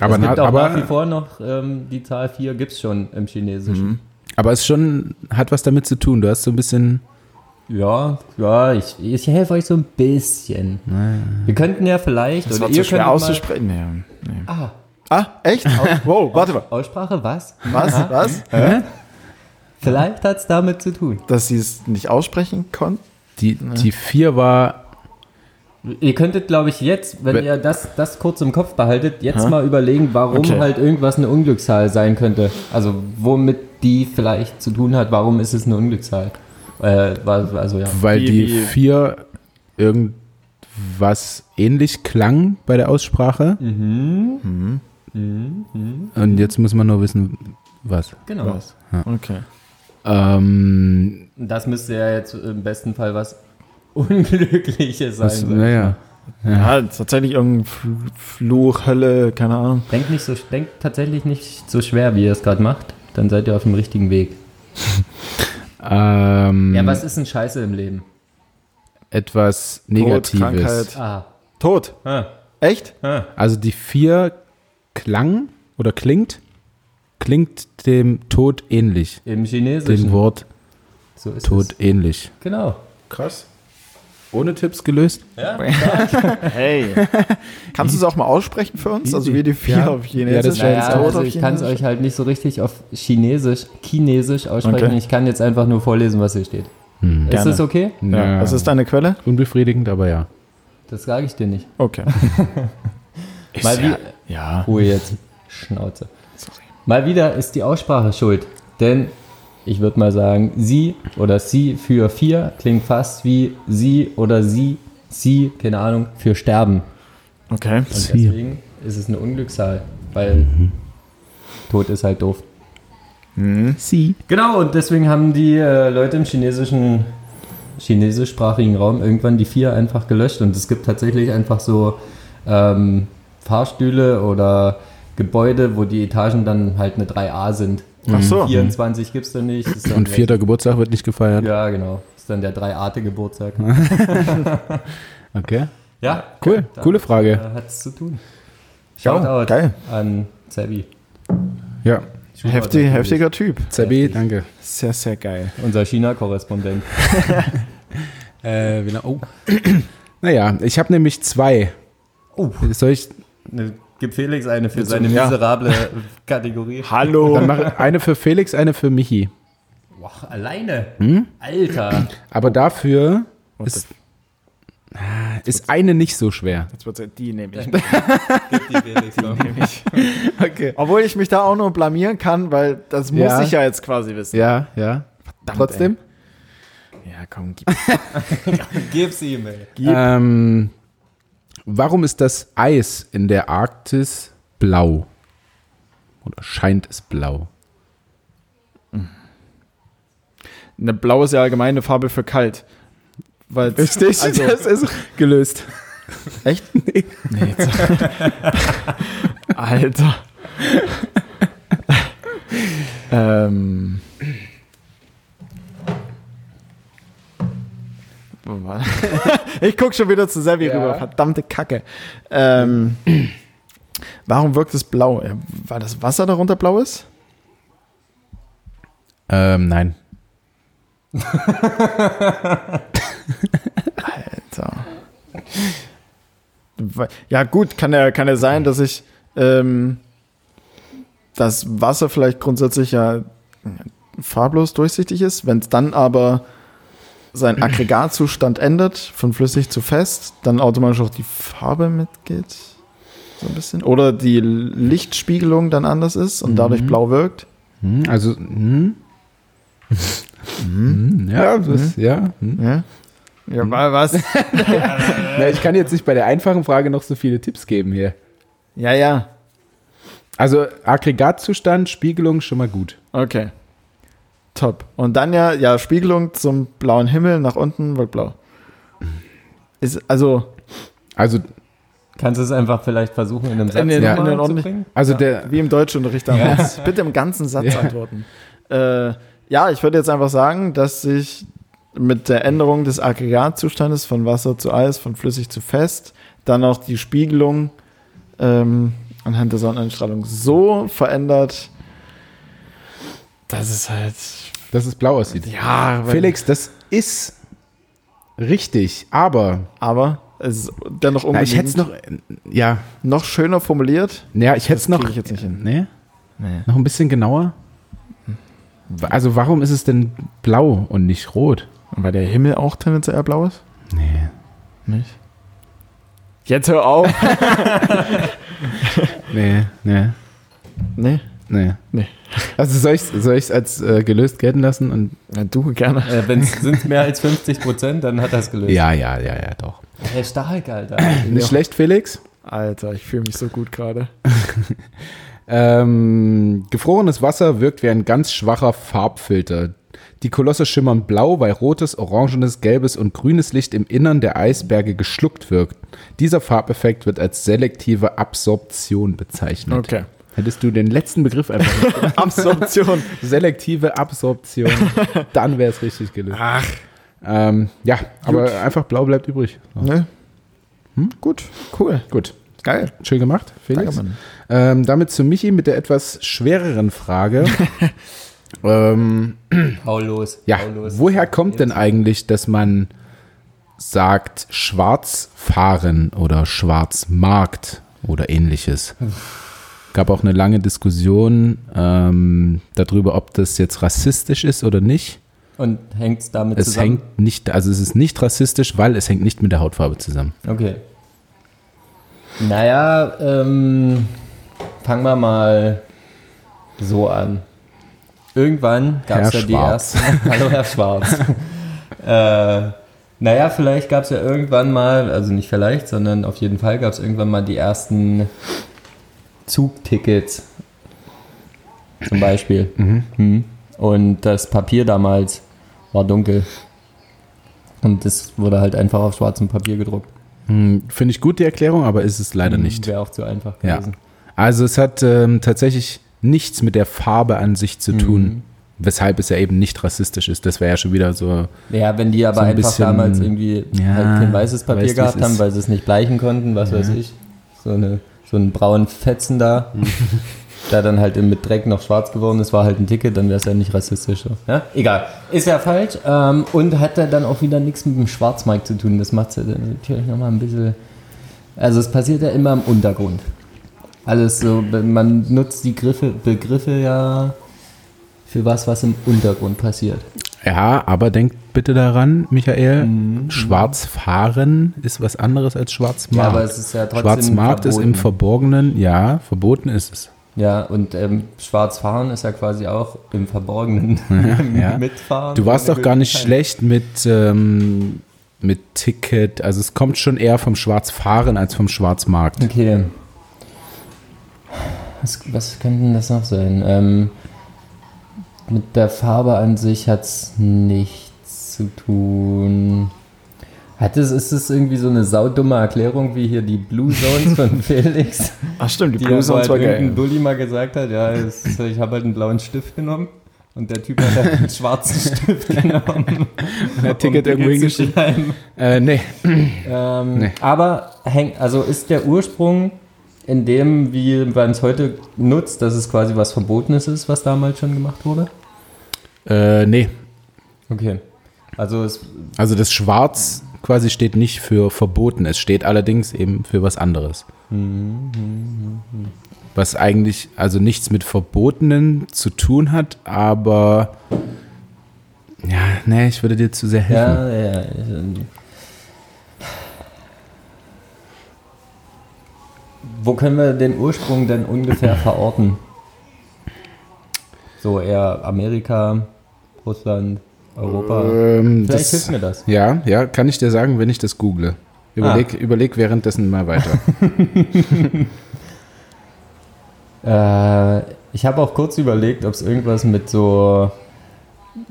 Aber, es na, gibt auch nach wie aber, vor noch ähm, die Zahl 4 gibt es schon im Chinesischen. aber es schon hat was damit zu tun. Du hast so ein bisschen. Ja, ja, ich, ich helfe euch so ein bisschen. Wir könnten ja vielleicht, Das oder war zu ihr schwer auszusprechen. Nee, nee. mal, ah, Ah, echt? wow, warte mal. Aussprache, was? Was? Aha. Was? Vielleicht hat es damit zu tun. Dass sie es nicht aussprechen konnten? Die, die vier war. Ihr könntet, glaube ich, jetzt, wenn Wenn- ihr das, das kurz im Kopf behaltet, jetzt Hä? mal überlegen, warum Okay. halt irgendwas eine Unglückszahl sein könnte. Also womit die vielleicht zu tun hat, warum ist es eine Unglückszahl? Äh, also ja. Weil die vier was ähnlich klang bei der Aussprache. Mhm. Und jetzt muss man nur wissen, was. Genau. Was? Okay. Ähm, Das müsste ja jetzt im besten Fall was Unglückliches sein. was, naja. Ja, tatsächlich irgendein Fl- Fluch, Hölle, keine Ahnung. Denkt, nicht so, denkt tatsächlich nicht so schwer, wie ihr es gerade macht. Dann seid ihr auf dem richtigen Weg. Ähm, Ja, was ist denn Scheiße im Leben? etwas Tod, Negatives. Krankheit. Ah. Tod. ah. Echt? ah. Also die vier klang oder klingt, klingt dem Tod ähnlich. Im Chinesischen. Dem Wort so ist Tod es. ähnlich. Genau. Krass. Ohne Tipps gelöst? Ja? Hey. Kannst du es auch mal aussprechen für uns? Also wie die vier Ja. auf Chinesisch? Ja, das wäre Naja, also auf ich kann es euch halt nicht so richtig auf Chinesisch, Chinesisch aussprechen. Okay. Ich kann jetzt einfach nur vorlesen, was hier steht. Ist Gerne. das okay? Ja. Was ist deine Quelle? Unbefriedigend, aber ja. Das sage ich dir nicht. Okay. Mal wie, Ja. Ruhe jetzt. Schnauze. Sorry. Mal wieder ist die Aussprache schuld. Denn ich würde mal sagen, sie oder sie für vier klingt fast wie sie oder sie, sie, keine Ahnung, für sterben. Okay. Und Sie. deswegen ist es eine Unglückszahl, weil Tod ist halt doof. Sie. Genau, und deswegen haben die äh, Leute im chinesischen, chinesischsprachigen Raum irgendwann die vier einfach gelöscht. Und es gibt tatsächlich einfach so ähm, Fahrstühle oder Gebäude, wo die Etagen dann halt eine 3a sind. Ach so. 24 gibt es da nicht. Ist dann Und vierter Geburtstag wird nicht gefeiert. Ja, genau. Ist dann der 3ate Geburtstag. Okay. Ja, Cool. da Coole Frage. hat es zu tun. Ja, Shoutout geil. an Zebi. Ja. Heftig, heftiger Typ. Zabi, danke. Sehr, sehr geil. Unser China-Korrespondent. Äh, oh. naja, ich habe nämlich zwei. Oh. Soll ich Ne, Gib Felix eine für Jetzt- seine ja. miserable Kategorie. Hallo. dann mache eine für Felix, eine für Michi. Boah, alleine? Hm? Alter. Aber dafür ist, ist eine nicht so schwer. Jetzt wird's, die nehme ich. Gib die Felix noch. Okay. Obwohl ich mich da auch nur blamieren kann, weil das muss Ja. ich ja jetzt quasi wissen. Ja, ja. Trotzdem? Ja, komm, gib. Gib's ihm, ey. Gib. Ähm, warum ist das Eis in der Arktis blau? Oder scheint es blau? Eine blaue ist ja allgemein eine Farbe für kalt. Weil Richtig, Also, das ist gelöst. echt? Nee. nee jetzt. Alter. ähm. Wo war- ich guck schon wieder zu Sevi Ja. rüber. Verdammte Kacke. Ähm, warum wirkt es blau? Weil das Wasser darunter blau ist? Ähm, nein. Alter. Ja, gut, kann ja, kann ja sein, dass ich ähm, das Wasser vielleicht grundsätzlich ja farblos durchsichtig ist, wenn es dann aber seinen Aggregatzustand ändert, von flüssig zu fest, dann automatisch auch die Farbe mitgeht. So ein bisschen. Oder die Lichtspiegelung dann anders ist und dadurch blau wirkt. Hm, also, hm. Hm, ja, das, ja. Hm. Ja, ja wa- was? Na, ich kann jetzt nicht bei der einfachen Frage noch so viele Tipps geben hier. ja, ja. Also Aggregatzustand, Spiegelung schon mal gut. Okay. Top. Und dann ja, ja, Spiegelung zum blauen Himmel nach unten wird blau. Ist, also, Also, Kannst du es einfach vielleicht versuchen, in einem Satz In den- nochmal in den zu bringen? also der, wie im Deutschunterricht damals. Bitte im ganzen Satz Ja. antworten. Äh, ja, ich würde jetzt einfach sagen, dass sich mit der Änderung des Aggregatzustandes von Wasser zu Eis, von flüssig zu fest, dann auch die Spiegelung ähm, anhand der Sonneneinstrahlung so verändert, dass es halt. Dass es blau aussieht. Ja, Felix, das ist richtig, aber aber es ist dennoch na, ich hätte es noch, ja, noch schöner formuliert. ja, ich hätte es noch, ich jetzt nicht hin. Nee, Nee. noch ein bisschen genauer. Also warum ist es denn blau und nicht rot? Weil der Himmel auch tendenziell blau ist? Nee. Nicht? Jetzt hör auf. Nee, nee, nee. Nee. Nee. Also soll ich es soll ich's als äh, gelöst gelten lassen? Und Ja, du gerne. Äh, Wenn es sind mehr als 50 Prozent, dann hat das gelöst. ja, ja, ja, ja, doch. Ist stark, Alter. Nicht schlecht, Felix? Alter, ich fühle mich so gut gerade. Ähm, gefrorenes Wasser wirkt wie ein ganz schwacher Farbfilter. Die Kolosse schimmern blau, weil rotes, orangenes, gelbes und grünes Licht im Innern der Eisberge geschluckt wirkt. Dieser Farbeffekt wird als selektive Absorption bezeichnet. Okay. Hättest du den letzten Begriff einfach? Absorption. selektive Absorption, dann wäre es richtig gelöst. Ach. Ähm, ja, aber einfach blau bleibt übrig. So. Ne? Hm? Gut, cool. Gut, Geil. schön gemacht, Felix. Danke, Mann. Ähm, damit zu Michi mit der etwas schwereren Frage. ähm, Hau los. ja, hau los. woher kommt denn eigentlich, dass man sagt schwarz fahren oder Schwarzmarkt oder ähnliches? Gab auch eine lange Diskussion ähm, darüber, ob das jetzt rassistisch ist oder nicht. Und hängt es damit Es zusammen? hängt nicht, also es ist nicht rassistisch, weil es hängt nicht mit der Hautfarbe zusammen. Okay. Naja, ähm, fangen wir mal so an. Irgendwann gab es ja die ersten. Hallo, Herr Schwarz. äh, naja, vielleicht gab es ja irgendwann mal, also nicht vielleicht, sondern auf jeden Fall gab es irgendwann mal die ersten Zugtickets. Zum Beispiel. Hm. Und das Papier damals war dunkel. Und das wurde halt einfach auf schwarzem Papier gedruckt. Hm, Finde ich gut die Erklärung, aber ist es leider nicht. Wäre auch zu einfach Ja. gewesen. Also es hat ähm, tatsächlich nichts mit der Farbe an sich zu tun, Mhm. weshalb es ja eben nicht rassistisch ist. Das wäre ja schon wieder so. Ja, wenn die aber So ein einfach bisschen- damals irgendwie Ja, halt kein weißes Papier weißt gehabt haben, weil sie es nicht bleichen konnten, was weiß ich. So, eine, so einen braunen Fetzen da, der dann halt mit Dreck noch schwarz geworden ist, war halt ein Ticket, dann wäre es ja nicht rassistisch. So. Ja? Egal. Ist ja falsch. Ähm, und hat ja dann auch wieder nichts mit dem Schwarzmarkt zu tun. Das macht es ja dann natürlich nochmal ein bisschen. Also es passiert ja immer im Untergrund. Alles so, man nutzt die Griffe, Begriffe ja für was, was im Untergrund passiert. Ja, aber denkt bitte daran, Michael, Mhm. schwarz fahren ist was anderes als Ja, Schwarzmarkt. aber es ist ja trotzdem Schwarzmarkt ist im verboten. Verborgenen, ja, verboten ist es. Ja, und ähm, schwarz fahren ist ja quasi auch im Verborgenen Ja. mitfahren. Du warst doch gar nicht Gültigkeit. schlecht mit, ähm, mit Ticket. Also es kommt schon eher vom Schwarzfahren als vom Schwarzmarkt. Okay. Was, was könnte denn das noch sein? Ähm, mit der Farbe an sich hat es nichts zu tun. Hat es, ist es irgendwie so eine saudumme Erklärung wie hier die Blue Zones von Felix? Ach stimmt, die Die Blue Zones halt war geil. Dulli mal gesagt hat, ja, es ich habe halt einen blauen Stift genommen und der Typ hat halt einen schwarzen Stift genommen. Der um Ticket irgendwo zu hingeschrieben. Äh, nee. Ähm, Nee. Aber hängt, also ist der Ursprung in dem, wie man es heute nutzt, dass es quasi was Verbotenes ist, was damals schon gemacht wurde? Äh, nee. Okay. Also es, Also das Schwarz quasi steht nicht für verboten, es steht allerdings eben für was anderes. Was eigentlich also nichts mit Verbotenen zu tun hat, aber ja, nee, ich würde dir zu sehr helfen. ja, ja, ja. ähm, Wo können wir den Ursprung denn ungefähr verorten? So eher Amerika, Russland, Europa. Ähm, Vielleicht das, hilft mir das. Ja, ja, kann ich dir sagen, wenn ich das google. Überleg, überleg währenddessen mal weiter. Äh, ich habe auch kurz überlegt, ob es irgendwas mit so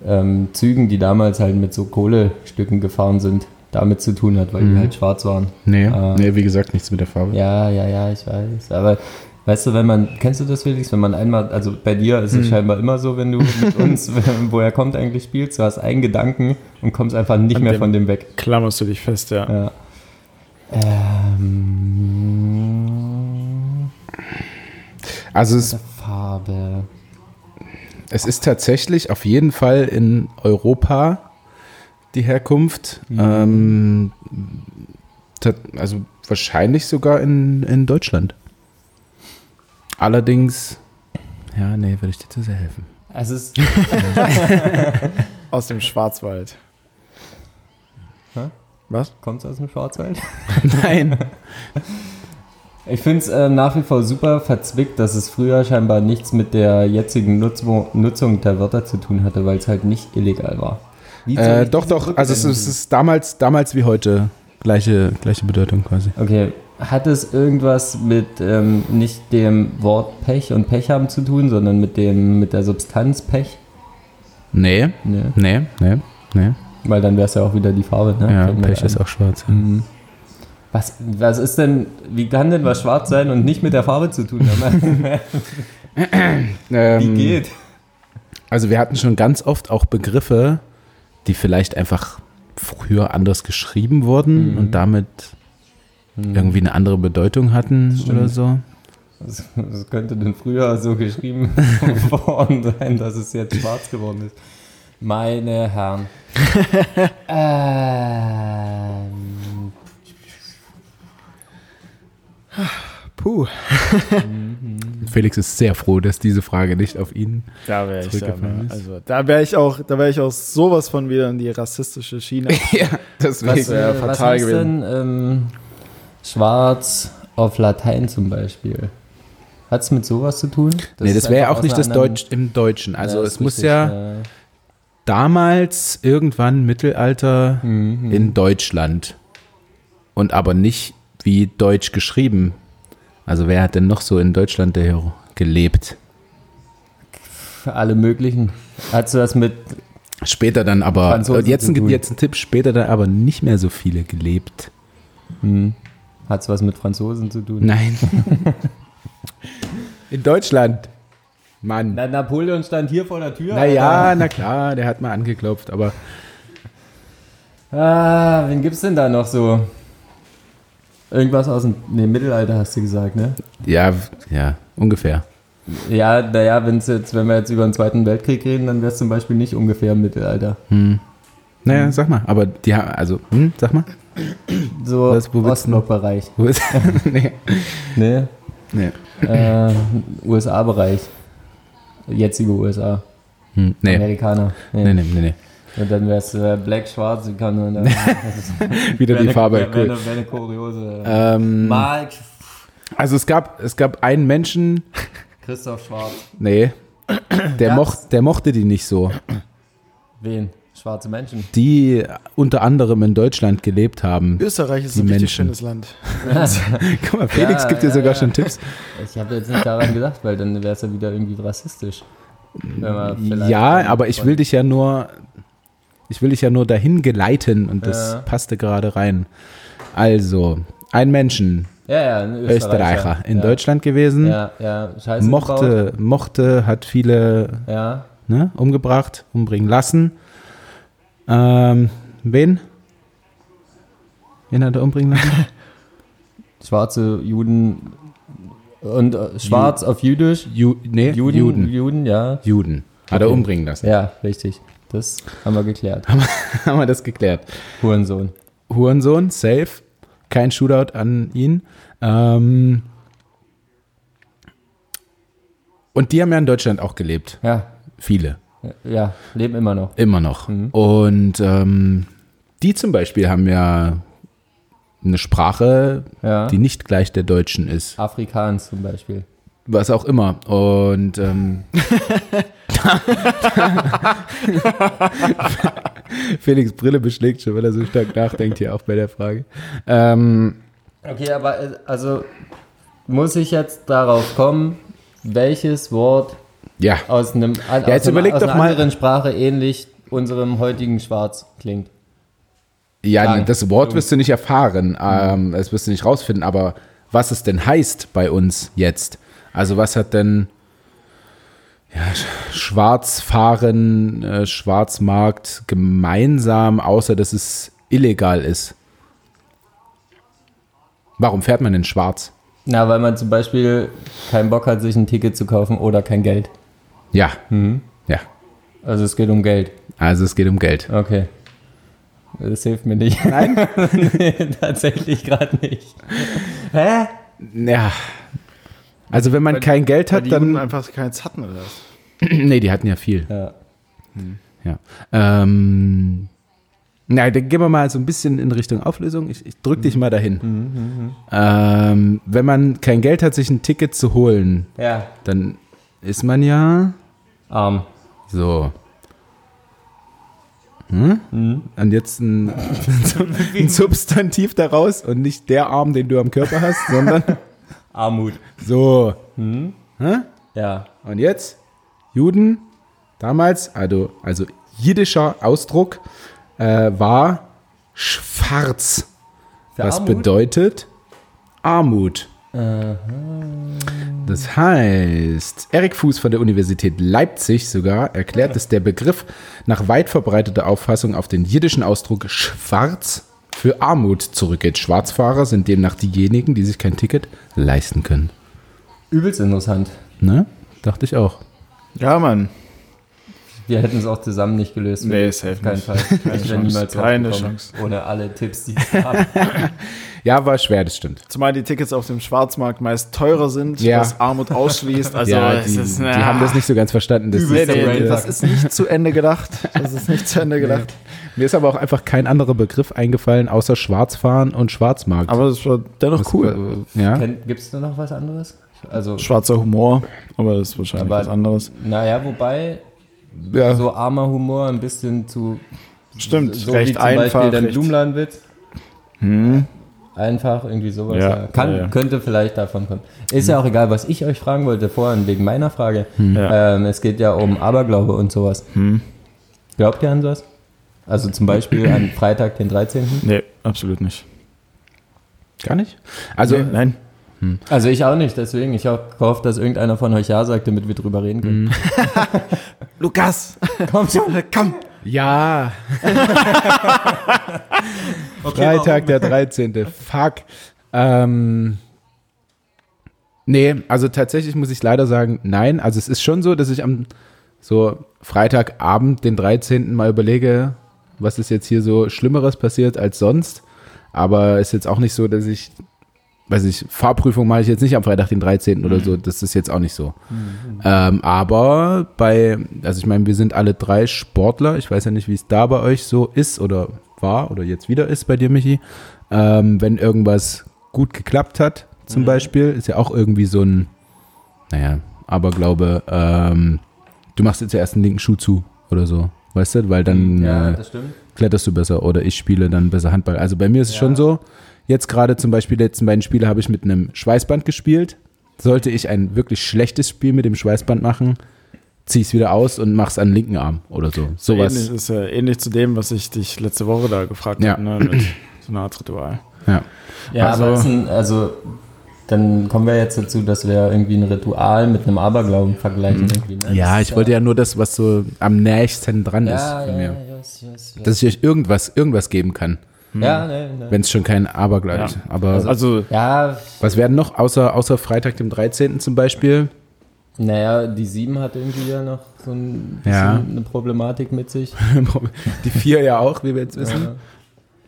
ähm, Zügen, die damals halt mit so Kohlestücken gefahren sind, damit zu tun hat, weil Mhm. die halt schwarz waren. Nee, Ah. nee, wie gesagt, nichts mit der Farbe. Ja, ja, ja, ich weiß. Aber weißt du, wenn man, kennst du das, Felix? Wenn man einmal, also bei dir ist es Mhm. scheinbar immer so, wenn du mit uns, woher kommt eigentlich spielst, du hast einen Gedanken und kommst einfach nicht An mehr von dem weg. Klammerst du dich fest, ja. Ja. Ähm, Also es, Farbe. es ist tatsächlich auf jeden Fall in Europa die Herkunft. Ähm, ta- also wahrscheinlich sogar in, in Deutschland. Allerdings, ja, nee, würde ich dir zu sehr helfen. Also es ist Aus dem Schwarzwald. Hä? Was? Kommt aus dem Schwarzwald? Nein. Ich finde es äh, nach wie vor super verzwickt, dass es früher scheinbar nichts mit der jetzigen Nutzung, Nutzung der Wörter zu tun hatte, weil es halt nicht illegal war. Äh, doch, doch, also es es ist damals, damals wie heute gleiche, gleiche Bedeutung quasi. Okay. Hat es irgendwas mit ähm, nicht dem Wort Pech und Pech haben zu tun, sondern mit dem mit der Substanz Pech? Nee, Nee. nee, nee, nee. Weil dann wäre es ja auch wieder die Farbe, ne? Ja, Pech ist auch schwarz. Ja. Mhm. Was, was ist denn, wie kann denn was schwarz sein und nicht mit der Farbe zu tun haben? wie Ähm, geht? Also wir hatten schon ganz oft auch Begriffe, die vielleicht einfach früher anders geschrieben wurden Mhm. und damit irgendwie eine andere Bedeutung hatten oder so. Was könnte denn früher so geschrieben worden sein, dass es jetzt schwarz geworden ist? Meine Herren. ähm, Puh. Felix ist sehr froh, dass diese Frage nicht auf ihn. Da wäre ich, da Zurückgefallen ist. also da wäre ich auch, da wäre ich auch sowas von wieder in die rassistische Schiene. ja, deswegen. was, wär äh, was fatal heißt gewesen. denn ähm, schwarz auf Latein zum Beispiel? Hat es mit sowas zu tun? nee, das wäre einfach auch nicht das Deutsch im Deutschen. Also Ja, es muss richtig, ja damals irgendwann Mittelalter Mhm. in Deutschland und aber nicht wie Deutsch geschrieben. Also wer hat denn noch so in Deutschland der gelebt? Alle möglichen. Hast du das mit Später dann aber, Franzosen jetzt ein, tun. jetzt ein Tipp, später dann aber nicht mehr so viele gelebt. Hm. Hat es was mit Franzosen zu tun? Nein. In Deutschland. Mann. Na, Napoleon stand hier vor der Tür. Naja, na klar, der hat mal angeklopft, aber. Ah, wen gibt's denn da noch so? Irgendwas aus dem nee, Mittelalter hast du gesagt, ne? ja, ja, ungefähr. Ja, naja, wenn's jetzt, wenn wir jetzt über den Zweiten Weltkrieg reden, dann wäre es zum Beispiel nicht ungefähr im Mittelalter. Hm. Naja, sag mal, aber die haben, also, hm, sag mal. So Was, wo? Ostblockbereich. Nee, Nee, nee. äh, USA-Bereich. Jetzige USA. Hm, nee. Amerikaner. Nee, nee, nee, nee. Und dann wäre es äh, black, schwarz, wie kann man dann. Wieder die eine- Farbe. Wäre wär Cool. eine, wär eine kuriose. Ähm, Mark also es gab, es gab einen Menschen, Christoph Schwarz. nee, der, mocht, der mochte die nicht so. Wen? Schwarze Menschen. Die unter anderem in Deutschland gelebt haben. Österreich ist Die ein richtig schönes Land. Guck mal, Felix Ja, gibt dir ja, sogar ja. schon Tipps. Ich habe jetzt nicht daran gedacht, weil dann wäre es ja wieder irgendwie rassistisch. Ja, aber ich will dich ja nur, ich will dich ja nur dahin geleiten und das Ja. passte gerade rein. Also, ein Menschen, Ja, ja, ein Österreicher. Österreicher, in ja. Deutschland gewesen, Ja, ja, scheiße. mochte, mochte, hat viele Gebaut. Ja, ne, umgebracht, umbringen lassen. Ähm, wen? Wen hat er umbringen lassen? schwarze Juden und äh, schwarz auf Jüdisch. Ju nee, Juden, Juden. Juden, ja. Juden. Hat er Okay. umbringen lassen. Ja, richtig. Das haben wir geklärt. Haben wir das geklärt. Hurensohn. Hurensohn, safe. Kein Shootout an ihn. Ähm, und die haben ja in Deutschland auch gelebt. Ja, Viele. ja, leben immer noch. Immer noch. Mhm. Und ähm, die zum Beispiel haben ja eine Sprache, Ja. die nicht gleich der deutschen ist. Afrikaans zum Beispiel. Was auch immer. Und ähm, Felix Brille beschlägt schon, weil er so stark nachdenkt hier auch bei der Frage. Ähm, Okay, aber äh, also muss ich jetzt darauf kommen, welches Wort ja, aus einem Ja, jetzt aus, einem, überleg aus doch einer mal- anderen Sprache ähnlich unserem heutigen Schwarz klingt? ja, Sagen. das Wort wirst du nicht erfahren, ähm, das wirst du nicht rausfinden, aber was es denn heißt bei uns jetzt. Also was hat denn ja, Sch- Schwarzfahren, äh, Schwarzmarkt gemeinsam, außer dass es illegal ist? Warum fährt man denn schwarz? Na, weil man zum Beispiel keinen Bock hat, sich ein Ticket zu kaufen oder kein Geld. Ja, ja. Also es geht um Geld. Also es geht um Geld. Okay. Das hilft mir nicht. Nein? nee, tatsächlich gerade nicht. Hä? Ja. Also wenn man kein Geld Weil hat, die Juden dann. einfach keins hatten oder was? nee, die hatten ja viel. Ja. Ja. Ähm, na, dann gehen wir mal so ein bisschen in Richtung Auflösung. Ich, ich drück dich mal dahin. Ähm, wenn man kein Geld hat, sich ein Ticket zu holen, Ja. dann ist man ja Arm. so. Hm? Und jetzt ein, ein Substantiv daraus und nicht der Arm, den du am Körper hast, sondern Armut. so. Ja. Und jetzt Juden damals, also, also jiddischer Ausdruck äh, war schwarz, Für was Armut? bedeutet Armut. Das heißt, Erik Fuß von der Universität Leipzig sogar erklärt, dass der Begriff nach weit verbreiteter Auffassung auf den jiddischen Ausdruck schwarz für Armut zurückgeht. Schwarzfahrer sind demnach diejenigen, die sich kein Ticket leisten können. Übelst interessant. Ne? Dachte ich auch. Ja, Mann. Wir hätten es auch zusammen nicht gelöst. Nee, safe Auf keinen nicht. Fall. ich wäre Chance. niemals Keine Chance. Ohne alle Tipps, die ich habe. Ja, war schwer, das stimmt. Zumal die Tickets auf dem Schwarzmarkt meist teurer sind, Ja. was Armut ausschließt. Also ja, es die, ist, die haben das nicht so ganz verstanden. Das Nee, ist, nee, das ist nicht zu Ende gedacht. Das ist nicht zu Ende gedacht. Mir ist aber auch einfach kein anderer Begriff eingefallen, außer Schwarzfahren und Schwarzmarkt. Aber das war dennoch Das, cool. äh, Ja. Gibt es da noch was anderes? Also, Schwarzer Humor, aber das ist wahrscheinlich Aber- was anderes. naja, wobei ja. so armer Humor ein bisschen zu. Stimmt, so recht wie zum einfach. Beispiel der recht- Blumenladenwitz. Einfach irgendwie sowas. Ja, Ja, Kann, ja, ja. Könnte vielleicht davon kommen. Ist ja auch egal, was ich euch fragen wollte vorhin, wegen meiner Frage. Ja. Ähm, es geht ja um Aberglaube und sowas. Glaubt ihr an sowas? Also zum Beispiel an Freitag, den 13. Nee, absolut nicht. Gar nicht? Also, nee, nein. Also ich auch nicht, deswegen. Ich gehofft, dass irgendeiner von euch Ja sagt, damit wir drüber reden können. Lukas, Komm schon. komm. ja. Okay, Freitag, der 13. Fuck. Ähm, nee, also tatsächlich muss ich leider sagen, nein. Also es ist schon so, dass ich am so Freitagabend, den 13. mal überlege, was ist jetzt hier so Schlimmeres passiert als sonst. Aber ist jetzt auch nicht so, dass ich, weiß ich, Fahrprüfung mache ich jetzt nicht am Freitag, den 13. oder so. Das ist jetzt auch nicht so. Ähm, aber bei, also ich meine, wir sind alle drei Sportler. Ich weiß ja nicht, wie es da bei euch so ist oder war oder jetzt wieder ist bei dir, Michi. Ähm, wenn irgendwas gut geklappt hat, zum Beispiel, ist ja auch irgendwie so ein, naja, Aberglaube, ähm, du machst jetzt ja erst einen linken Schuh zu oder so. Weißt du, weil dann Ja, äh, kletterst du besser oder ich spiele dann besser Handball. Also bei mir ist es Ja. schon so, jetzt gerade zum Beispiel die letzten beiden Spiele habe ich mit einem Schweißband gespielt. Sollte ich ein wirklich schlechtes Spiel mit dem Schweißband machen, zieh es wieder aus und mach's an den linken Arm oder so. Ähnlich, Sowas. ist ja ähnlich zu dem, was ich dich letzte Woche da gefragt Ja. habe, ne, mit so einer Art Ritual. Ja. Ja, Also- aber es ist ein, also dann kommen wir jetzt dazu, dass wir irgendwie ein Ritual mit einem Aberglauben vergleichen. Irgendwie, ne? ja, Das ich wollte ja nur das, was so am nächsten dran ja, ist ja, von ja, mir. yes, yes, yes. Dass ich euch irgendwas, irgendwas geben kann, ja, ne, ne. wenn es schon kein Aberglaube Ja. ist. Aber Also, ja, was werden noch, außer, außer Freitag, dem 13. zum Beispiel? naja, die 7 hat irgendwie ja noch so ein bisschen Ja. eine Problematik mit sich. Die vier ja auch, wie wir jetzt wissen.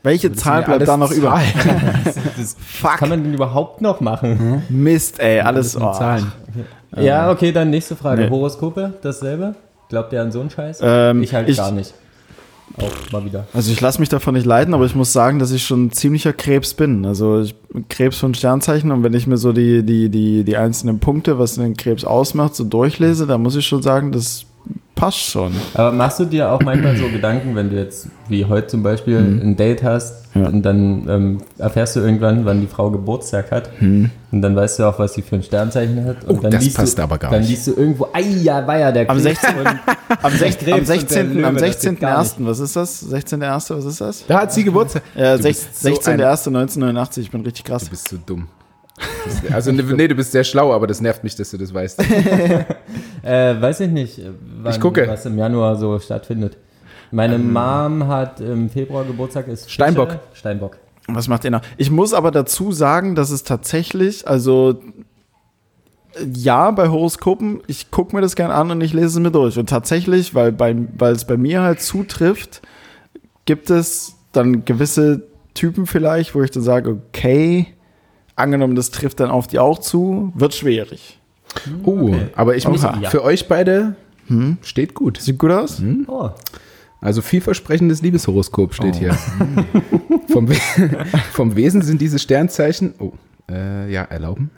Welche Zahl bleibt da noch über? Das Fuck. kann man denn überhaupt noch machen? Mist, ey, alles oh. Zahlen. Ja, okay, dann nächste Frage. Nee. Horoskope, dasselbe? Glaubt ihr an so einen Scheiß? Ähm, ich halt ich- gar nicht. Auch mal wieder. Also ich lasse mich davon nicht leiten, aber ich muss sagen, dass ich schon ein ziemlicher Krebs bin. Also ich Krebs von Sternzeichen und wenn ich mir so die, die, die, die einzelnen Punkte, was den Krebs ausmacht, so durchlese, dann muss ich schon sagen, das passt schon. Aber machst du dir auch manchmal so Gedanken, wenn du jetzt, wie heute zum Beispiel, ein Date hast Mhm. Ja. und dann ähm, erfährst du irgendwann, wann die Frau Geburtstag hat und dann weißt du auch, was sie für ein Sternzeichen hat. Und Mhm. Oh, dann das liest passt du, aber gar dann nicht. liest du irgendwo, ei, ja, war ja der Am Krebs 16. und- Am, sech, Krebs am und der 16. Löwe, am das geht gar 16.01. Was ist das? 16.01. Was ist das? Da hat sie Geburtstag. Ja, Du bist so 16.01.1989. Ich bin richtig krass. Du bist so dumm. Also, ne- nee, du bist sehr schlau, aber das nervt mich, dass du das weißt. Äh, weiß ich nicht, wann, Ich gucke. was im Januar so stattfindet. Meine Mom hat im Februar Geburtstag, ist Fische. Steinbock. Steinbock. Was macht ihr noch? Ich muss aber dazu sagen, dass es tatsächlich, also äh, ja, bei Horoskopen, ich gucke mir das gern an und ich lese es mir durch. Und tatsächlich, weil es bei mir halt zutrifft, gibt es dann gewisse Typen vielleicht, wo ich dann sage, okay, angenommen, das trifft dann auf die auch zu, wird schwierig. Oh, aber ich muss Oha. für euch beide steht gut. Sieht gut aus? Oh, Also vielversprechendes Liebeshoroskop steht hier. vom, We vom Wesen sind diese Sternzeichen. Oh, äh, ja, erlauben.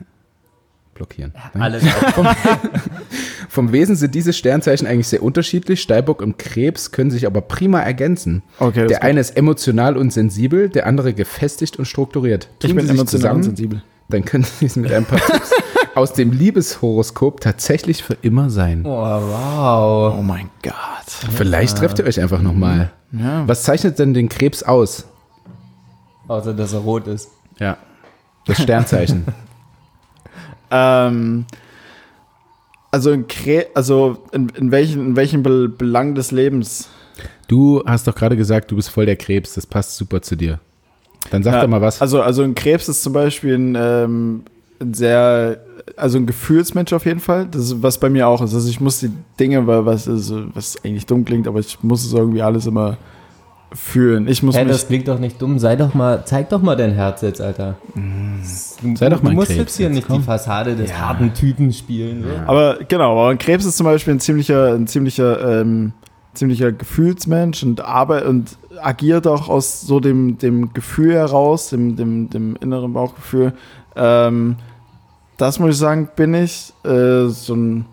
Blockieren. Alles. Vom Wesen sind diese Sternzeichen eigentlich sehr unterschiedlich. Steinbock und Krebs können sich aber prima ergänzen. Okay, der ist eine ist emotional und sensibel, der andere gefestigt und strukturiert. Ich Tun bin sie sich emotional und sensibel. Dann können sie es mit ein paar Tipps aus dem Liebeshoroskop tatsächlich für immer sein. Oh, wow. Oh mein Gott. Vielleicht trefft ihr euch einfach nochmal. Ja. Was zeichnet denn den Krebs aus? Außer, dass er rot ist. Ja. Das Sternzeichen. Ähm, also in, Kre also in, in welchen, in welchem Be Belang des Lebens? Du hast doch gerade gesagt, du bist voll der Krebs. Das passt super zu dir. Dann sag Ja, doch mal was. Also, also ein Krebs ist zum Beispiel ein, ähm, ein sehr, also ein Gefühlsmensch auf jeden Fall. Das ist, was bei mir auch ist. Also ich muss die Dinge, weil was, also, was eigentlich dumm klingt, aber ich muss es irgendwie alles immer fühlen. Ich muss Hä, mich. das klingt doch nicht dumm. Sei doch mal, zeig doch mal dein Herz jetzt, Alter. Du, Sei doch mal Du musst Krebs jetzt hier jetzt, nicht komm. die Fassade des harten Typen spielen. So. Aber genau, aber Krebs ist zum Beispiel ein ziemlicher, ein ziemlicher, ähm, ziemlicher Gefühlsmensch und arbeitet und agiert auch aus so dem, dem Gefühl heraus, dem, dem, dem inneren Bauchgefühl. Ähm, das muss ich sagen, bin ich äh, so ein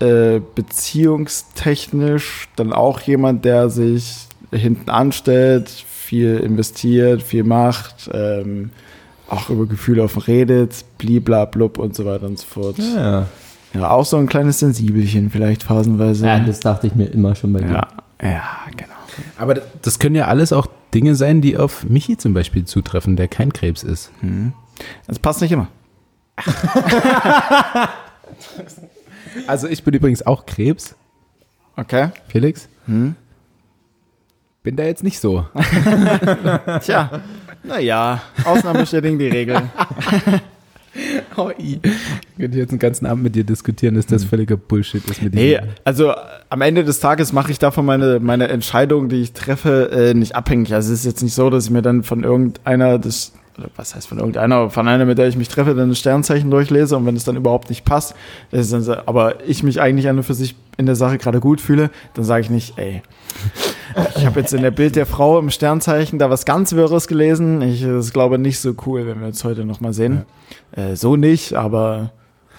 äh, beziehungstechnisch dann auch jemand, der sich hinten anstellt, viel investiert, viel macht, ähm, auch über Gefühle offen redet, bliblablub und so weiter und so fort. Ja. Ja, auch so ein kleines Sensibelchen vielleicht phasenweise. ja, das dachte ich mir immer schon bei dir. ja, ja, genau. Aber das können ja alles auch Dinge sein, die auf Michi zum Beispiel zutreffen, der kein Krebs ist. Das passt nicht immer. Also ich bin übrigens auch Krebs, Okay. Felix. Bin da jetzt nicht so. Tja, naja, Ausnahmen bestätigen die Regel. Oh. Ich könnte jetzt einen ganzen Abend mit dir diskutieren, dass das völliger Bullshit ist mit Nee, diesem- also am Ende des Tages mache ich davon meine, meine Entscheidung, die ich treffe, äh, nicht abhängig. Also es ist jetzt nicht so, dass ich mir dann von irgendeiner des was heißt von irgendeiner, von einer, mit der ich mich treffe, dann ein Sternzeichen durchlese und wenn es dann überhaupt nicht passt, das ist dann aber ich mich eigentlich an und für sich in der Sache gerade gut fühle, dann sage ich nicht, ey, ich habe jetzt in der Bild der Frau im Sternzeichen da was ganz Wirres gelesen. Ich das glaube nicht so cool, wenn wir uns heute nochmal sehen. Äh, so nicht, aber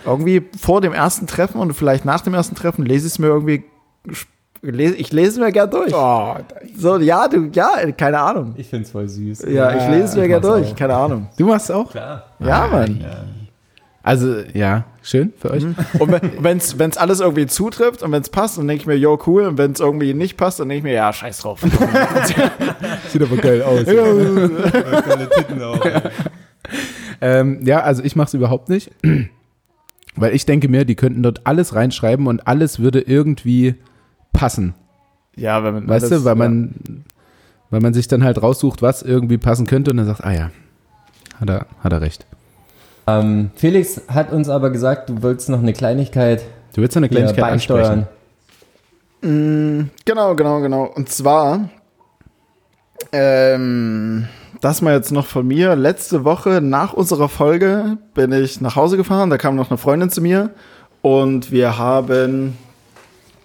irgendwie vor dem ersten Treffen und vielleicht nach dem ersten Treffen lese ich es mir irgendwie, lese, ich lese es mir gern durch. Oh, So, ja, du, ja, keine Ahnung. Ich find's voll süß. Ja, ich lese es mir ich gern mach's durch, auch. keine Ahnung. du machst auch? Klar. Ja, Mann. Also, ja, schön für euch. Und wenn es alles irgendwie zutrifft und wenn es passt, dann denke ich mir, yo, cool. Und wenn es irgendwie nicht passt, dann denke ich mir, ja, scheiß drauf. Sieht aber geil aus. Geile Titten auch. ähm, ja, also ich mache es überhaupt nicht. Weil ich denke mir, die könnten dort alles reinschreiben und alles würde irgendwie passen. ja, wenn man. Weißt alles- du, weil man, weil man sich dann halt raussucht, was irgendwie passen könnte und dann sagt, ah ja, hat er, hat er recht. Ähm, Felix hat uns aber gesagt, du wolltest noch eine Kleinigkeit Du willst noch eine Kleinigkeit ansprechen. beisteuern. Mm, Genau, genau, genau. Und zwar, ähm, das mal jetzt noch von mir. Letzte Woche nach unserer Folge bin ich nach Hause gefahren. Da kam noch eine Freundin zu mir und wir haben.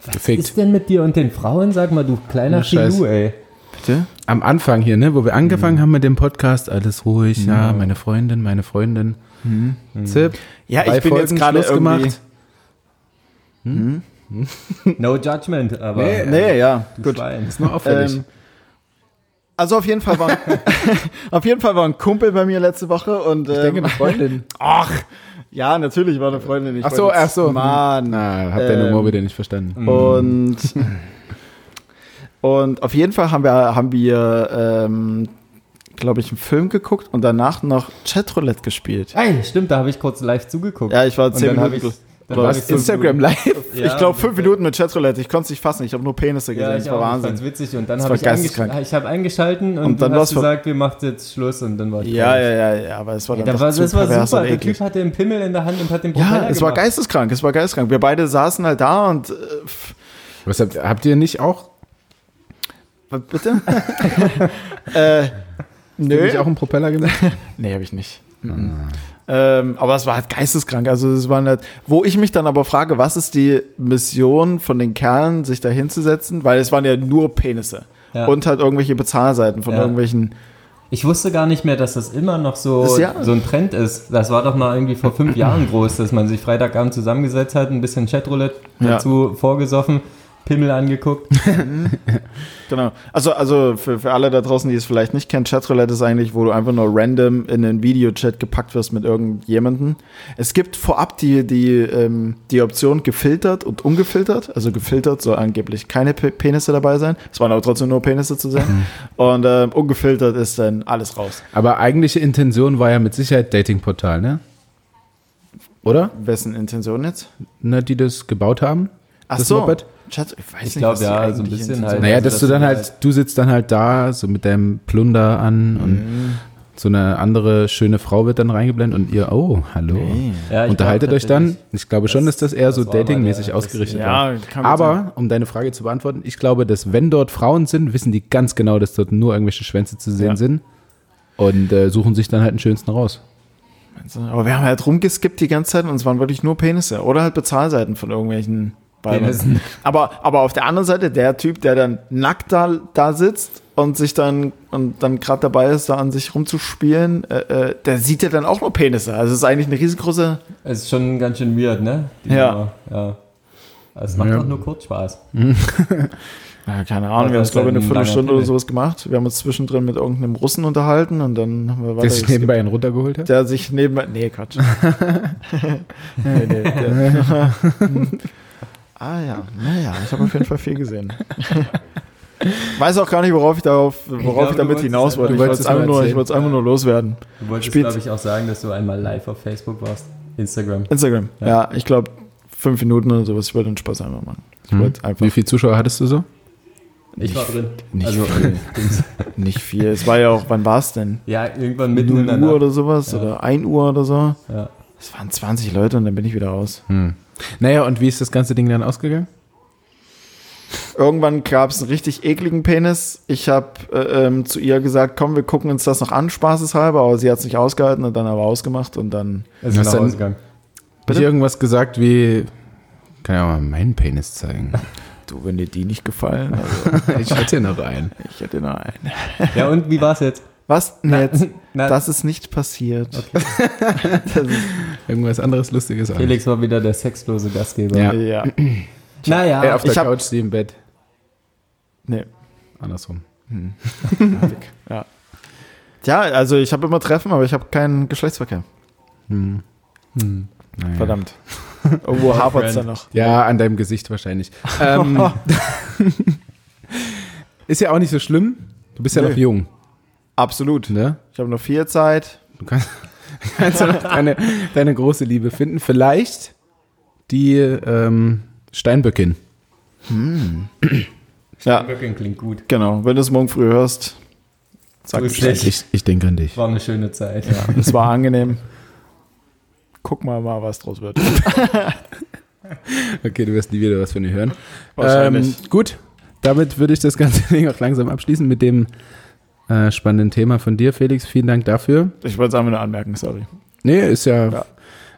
Was Gefickt. ist denn mit dir und den Frauen? Sag mal, du kleiner Ja. Filou, ey. Bitte? Am Anfang hier, ne, wo wir angefangen haben mit dem Podcast, alles ruhig, ja, meine Freundin, meine Freundin. Zip, Ja, drei ich bin jetzt Folgen gerade Schluss irgendwie. gemacht. No judgment, aber Nee, Nee, ja, du gut. Schwein. Ist nur auffällig. Ähm, also auf jeden Fall war auf jeden Fall war ein Kumpel bei mir letzte Woche und ich denke, ähm, eine Freundin. ach ja natürlich war eine Freundin. Ich Ach so, ach so. Mann. Na, hab deinen Ähm, Humor wieder nicht verstanden. Und, und auf jeden Fall haben wir, haben wir ähm, glaube ich, einen Film geguckt und danach noch Chatroulette gespielt. Ey, stimmt, da habe ich kurz live zugeguckt. Ja, ich war Und zehn Minuten. Ich- dann hab was? ich so- Instagram Live. Ja, ich glaube, fünf Minuten mit Chatroulette. Ich konnte es nicht fassen. Ich habe nur Penisse gesehen. Ja, das ich war auch, ich Wahnsinn. fand's witzig und dann Das habe war ich, eingesch ich hab eingeschalten und, Und dann hast gesagt, wir machen jetzt Schluss und dann war ich Ja, ja, ja, ja, aber es war dann da doch war, das war super. Der. Typ hatte einen Pimmel in der Hand und hat den Propeller Ja, es war gemacht. geisteskrank, es war geisteskrank. Wir beide saßen halt da und äh, Was habt, habt ihr nicht auch? was, bitte? äh, Nö. nö. Nicht auch einen Propeller gemacht? Nee, habe ich nicht. Ähm, aber es war halt geisteskrank. Also es waren halt, wo ich mich dann aber frage, was ist die Mission von den Kerlen, sich da hinzusetzen? Weil es waren ja nur Penisse. Ja. Und halt irgendwelche Bezahlseiten von Ja. irgendwelchen Ich wusste gar nicht mehr, dass das immer noch so, ja. so ein Trend ist. Das war doch mal irgendwie vor fünf Jahren groß, dass man sich Freitagabend zusammengesetzt hat, ein bisschen Chatroulette dazu vorgesoffen, Pimmel angeguckt. Genau. Also, also für, für alle da draußen, die es vielleicht nicht kennen, Chatroulette ist eigentlich, wo du einfach nur random in einen Videochat gepackt wirst mit irgendjemandem. Es gibt vorab die, die, ähm, die Option gefiltert und ungefiltert. Also gefiltert soll angeblich keine Pe Penisse dabei sein. Es waren aber trotzdem nur Penisse zu sehen. Und ähm, ungefiltert ist dann alles raus. Aber eigentliche Intention war ja mit Sicherheit Datingportal, ne? Oder? Wessen Intention jetzt? Ne, die das gebaut haben? Ach Das so. Moped? Chat, ich weiß Ich nicht, glaub, was ja, so ein bisschen halt. Naja, Also, dass dass du dann halt, halt- du sitzt dann halt da, so mit deinem Plunder an und Mhm. so eine andere schöne Frau wird dann reingeblendet und ihr, oh, hallo. Ja, ich Unterhaltet glaub euch dann. Ich glaube schon, dass das eher so das mal datingmäßig ausgerichtet Ja, war. Aber, um deine Frage zu beantworten, ich glaube, dass wenn dort Frauen sind, wissen die ganz genau, dass dort nur irgendwelche Schwänze zu sehen Ja. sind und äh, suchen sich dann halt den schönsten raus. Aber wir haben halt rumgeskippt die ganze Zeit und es waren wirklich nur Penisse oder halt Bezahlseiten von irgendwelchen Penissen. Aber, aber auf der anderen Seite, der Typ, der dann nackt da, da sitzt und sich dann und dann gerade dabei ist, da an sich rumzuspielen, äh, äh, der sieht ja dann auch nur Penisse. Also es ist eigentlich eine riesengroße. Es ist schon ganz schön weird, ne? Die Ja. Nummer, ja. Es macht Ja. auch nur kurz Spaß. Ja, keine Ahnung, wir haben es, glaube ich, eine ein Viertelstunde oder sowas gemacht. Wir haben uns zwischendrin mit irgendeinem Russen unterhalten und dann haben wir Der weiter sich nebenbei einen runtergeholt hat. Der sich nebenbei. Nee, Quatsch. nee, nee, der, ah ja, naja, ich habe auf jeden Fall viel gesehen. Weiß auch gar nicht, worauf ich darauf, worauf ich, du damit hinaus wollte. Ich wollte es einfach nur, ich wollte es einfach nur loswerden. Du wolltest, Spielt- glaube ich, auch sagen, dass du einmal live auf Facebook warst. Instagram. Instagram. Ja, Ja. ich glaube fünf Minuten oder sowas. Ich wollte den Spaß einfach machen. Ich Hm. einfach Wie viele Zuschauer hattest du so? Ich war drin. nicht also, viel. Nicht viel. Es war ja auch, wann war es denn? ja, irgendwann mitten in der 0 Uhr Nacht. oder sowas Ja. oder 1 Uhr oder so. Ja. Es waren 20 Leute und dann bin ich wieder raus. Hm. Naja, und wie ist das ganze Ding dann ausgegangen? Irgendwann gab es einen richtig ekligen Penis. Ich habe äh, ähm, zu ihr gesagt, komm, wir gucken uns das noch an, spaßeshalber, aber sie hat es nicht ausgehalten und dann aber ausgemacht und dann. Es ist nach dann- Hause gegangen. Hat dir irgendwas gesagt wie, kann ja mal meinen Penis zeigen. Du, wenn dir die nicht gefallen, also ich hätte noch einen. ich hätte noch einen. Ja, und wie war's jetzt? Was? Jetzt? Na, Das ist nicht passiert. das ist, Irgendwas anderes Lustiges an. Felix war wieder der sexlose Gastgeber. Ja. ja. Naja, Er auf der ich Couch, sie im Bett. Nee. Andersrum. ja. Ja, also ich habe immer Treffen, aber ich habe keinen Geschlechtsverkehr. Hm. Hm. Naja. Verdammt. Irgendwo hapert es da noch. Ja, an deinem Gesicht wahrscheinlich. Ähm, ist ja auch nicht so schlimm. Du bist ja Nö. noch jung, Absolut. ne? Ich habe noch viel Zeit. Du kannst, kannst ja noch deine, deine große Liebe finden. Vielleicht die ähm, Steinböckin. Ja, Böcking klingt gut. genau. Wenn du es morgen früh hörst, sag Bescheid. Ich, ich denke an dich. War eine schöne Zeit. Ja, es war angenehm. Guck mal mal, was draus wird. Okay, du wirst nie wieder was von ihr hören. Wahrscheinlich. Ähm, gut, damit würde ich das ganze Ding auch langsam abschließen mit dem äh, spannenden Thema von dir, Felix. Vielen Dank dafür. Ich wollte es einfach nur anmerken, sorry. Nee, ist ja. Ja.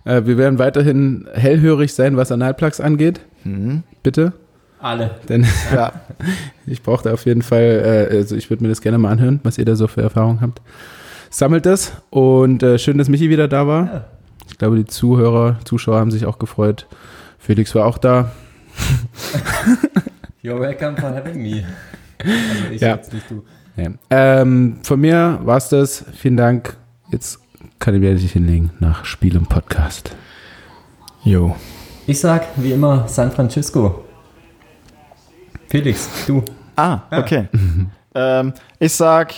Äh, wir werden weiterhin hellhörig sein, was Analplugs angeht. Mhm. Bitte. Alle. Denn Ja, ich brauche da auf jeden Fall, äh, also ich würde mir das gerne mal anhören, was ihr da so für Erfahrungen habt. Sammelt das und äh, schön, dass Michi wieder da war. Ja. Ich glaube, die Zuhörer, Zuschauer haben sich auch gefreut. Felix war auch da. You're welcome for having me. Also ich Ja. jetzt nicht du. Ja. Ähm, von mir war es das. Vielen Dank. Jetzt kann ich wieder dich hinlegen nach Spiel und Podcast. jo. Ich sag, wie immer, San Francisco. Felix, du. Ah, okay. ähm, ich sag,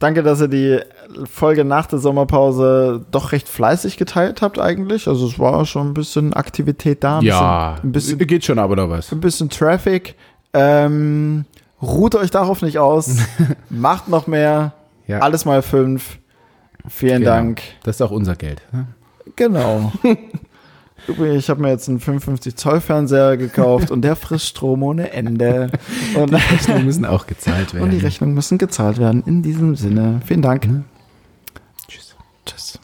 danke, dass ihr die Folge nach der Sommerpause doch recht fleißig geteilt habt eigentlich. Also es war schon ein bisschen Aktivität da. Ein Bisschen, ein bisschen, geht schon aber noch was. ein bisschen Traffic. Ähm, ruht euch darauf nicht aus. Macht noch mehr. Ja. Alles mal fünf. Vielen Genau. Dank. Das ist auch unser Geld. ne? Genau. Übrigens, ich habe mir jetzt einen 55 Zoll Fernseher gekauft und der frisst Strom ohne Ende. Und, Rechnungen müssen auch gezahlt werden. und die Rechnungen müssen gezahlt werden. In diesem Sinne, vielen Dank. Tschüss. Tschüss.